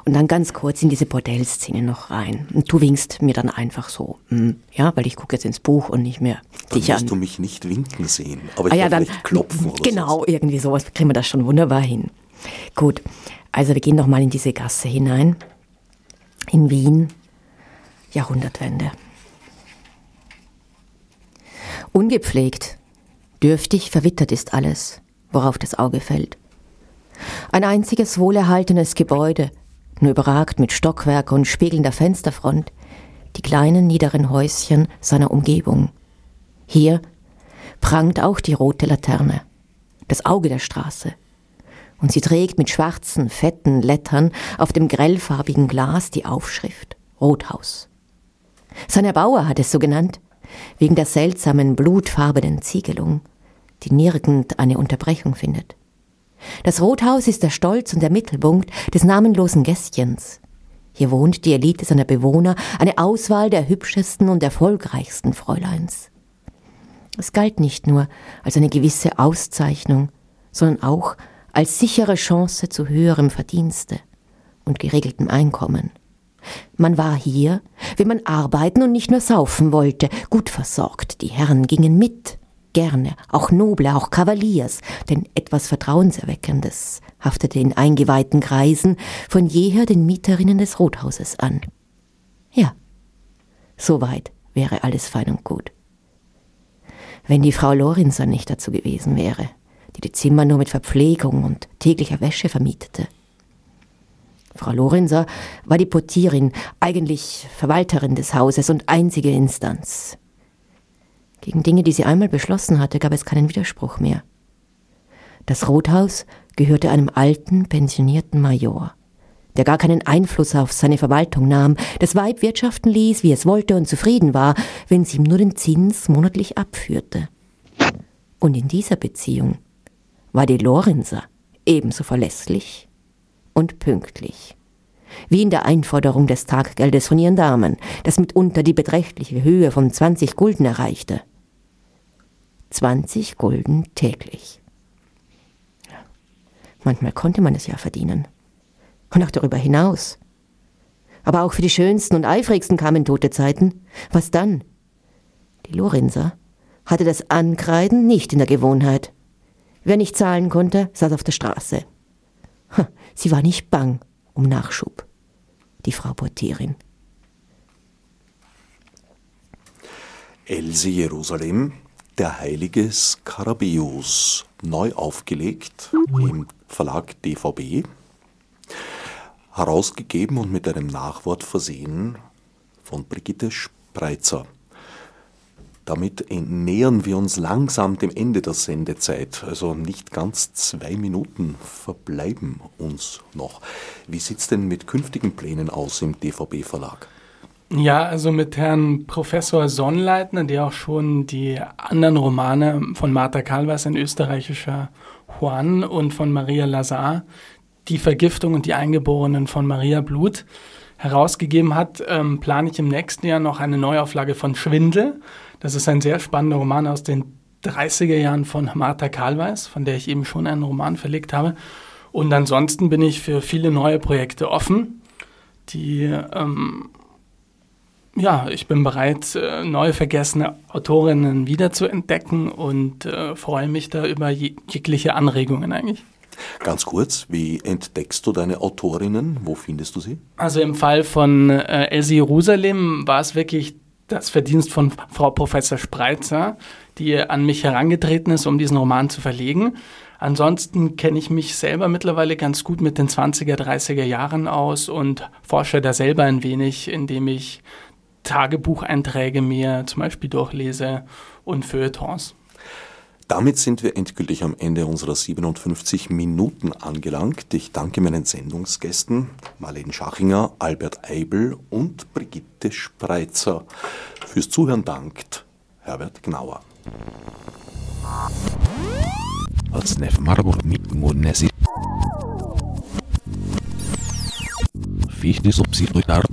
und dann ganz kurz in diese Bordellszene noch rein. Und du winkst mir dann einfach so, hm, ja, weil ich gucke jetzt ins Buch und nicht mehr dann dich an. du mich nicht winken sehen, aber ich ah, ja, dann klopfen oder Genau, so. irgendwie sowas kriegen wir das schon wunderbar hin. Gut, also wir gehen noch mal in diese Gasse hinein. In Wien, Jahrhundertwende. Ungepflegt, dürftig verwittert ist alles, worauf das Auge fällt. Ein einziges wohlerhaltenes Gebäude, nur überragt mit Stockwerk und spiegelnder Fensterfront, die kleinen niederen Häuschen seiner Umgebung. Hier prangt auch die rote Laterne, das Auge der Straße. Und sie trägt mit schwarzen, fetten Lettern auf dem grellfarbigen Glas die Aufschrift Rothaus. Sein Erbauer hat es so genannt, wegen der seltsamen blutfarbenen Ziegelung, die nirgend eine Unterbrechung findet. Das Rothaus ist der Stolz und der Mittelpunkt des namenlosen Gästchens. Hier wohnt die Elite seiner Bewohner, eine Auswahl der hübschesten und erfolgreichsten Fräuleins. Es galt nicht nur als eine gewisse Auszeichnung, sondern auch als sichere Chance zu höherem Verdienste und geregeltem Einkommen. Man war hier, wenn man arbeiten und nicht nur saufen wollte, gut versorgt. Die Herren gingen mit, gerne, auch Noble, auch Kavaliers, denn etwas Vertrauenserweckendes haftete in eingeweihten Kreisen von jeher den Mieterinnen des Rothauses an. Ja, soweit wäre alles fein und gut. Wenn die Frau Lorenzer nicht dazu gewesen wäre, die die Zimmer nur mit Verpflegung und täglicher Wäsche vermietete, Frau Lorenzer war die Portierin, eigentlich Verwalterin des Hauses und einzige Instanz. Gegen Dinge, die sie einmal beschlossen hatte, gab es keinen Widerspruch mehr. Das Rothaus gehörte einem alten, pensionierten Major, der gar keinen Einfluss auf seine Verwaltung nahm, das Weib wirtschaften ließ, wie es wollte und zufrieden war, wenn sie ihm nur den Zins monatlich abführte. Und in dieser Beziehung war die Lorenzer ebenso verlässlich und pünktlich. Wie in der Einforderung des Taggeldes von ihren Damen, das mitunter die beträchtliche Höhe von 20 Gulden erreichte. 20 Gulden täglich. Manchmal konnte man es ja verdienen. Und auch darüber hinaus. Aber auch für die schönsten und eifrigsten kamen tote Zeiten. Was dann? Die Lorenzer hatte das Ankreiden nicht in der Gewohnheit. Wer nicht zahlen konnte, saß auf der Straße. Sie war nicht bang um Nachschub, die Frau Portierin. Else Jerusalem, der heilige Skarabäus, neu aufgelegt im Verlag DVB, herausgegeben und mit einem Nachwort versehen von Brigitte Spreitzer. Damit nähern wir uns langsam dem Ende der Sendezeit. Also nicht ganz zwei Minuten verbleiben uns noch. Wie sieht es denn mit künftigen Plänen aus im DVB-Verlag? Ja, also mit Herrn Professor Sonnleitner, der auch schon die anderen Romane von Martha Kalvas, ein österreichischer Juan, und von Maria Lazar, Die Vergiftung und die Eingeborenen von Maria Blut, herausgegeben hat, ähm, plane ich im nächsten Jahr noch eine Neuauflage von Schwindel. Das ist ein sehr spannender Roman aus den 30er Jahren von Martha Karlweis, von der ich eben schon einen Roman verlegt habe. Und ansonsten bin ich für viele neue Projekte offen, die, ähm, ja, ich bin bereit, äh, neu vergessene Autorinnen wiederzuentdecken und äh, freue mich da über jegliche Anregungen eigentlich. Ganz kurz, wie entdeckst du deine Autorinnen? Wo findest du sie? Also im Fall von äh, Elsie Jerusalem war es wirklich das Verdienst von Frau Professor Spreitzer, die an mich herangetreten ist, um diesen Roman zu verlegen. Ansonsten kenne ich mich selber mittlerweile ganz gut mit den 20er, 30er Jahren aus und forsche da selber ein wenig, indem ich Tagebucheinträge mir zum Beispiel durchlese und Feuilletons. Damit sind wir endgültig am Ende unserer 57 Minuten angelangt. Ich danke meinen Sendungsgästen Marlene Schachinger, Albert Eibel und Brigitte Spreitzer. Fürs Zuhören dankt Herbert Gnauer. Fichte subsidiar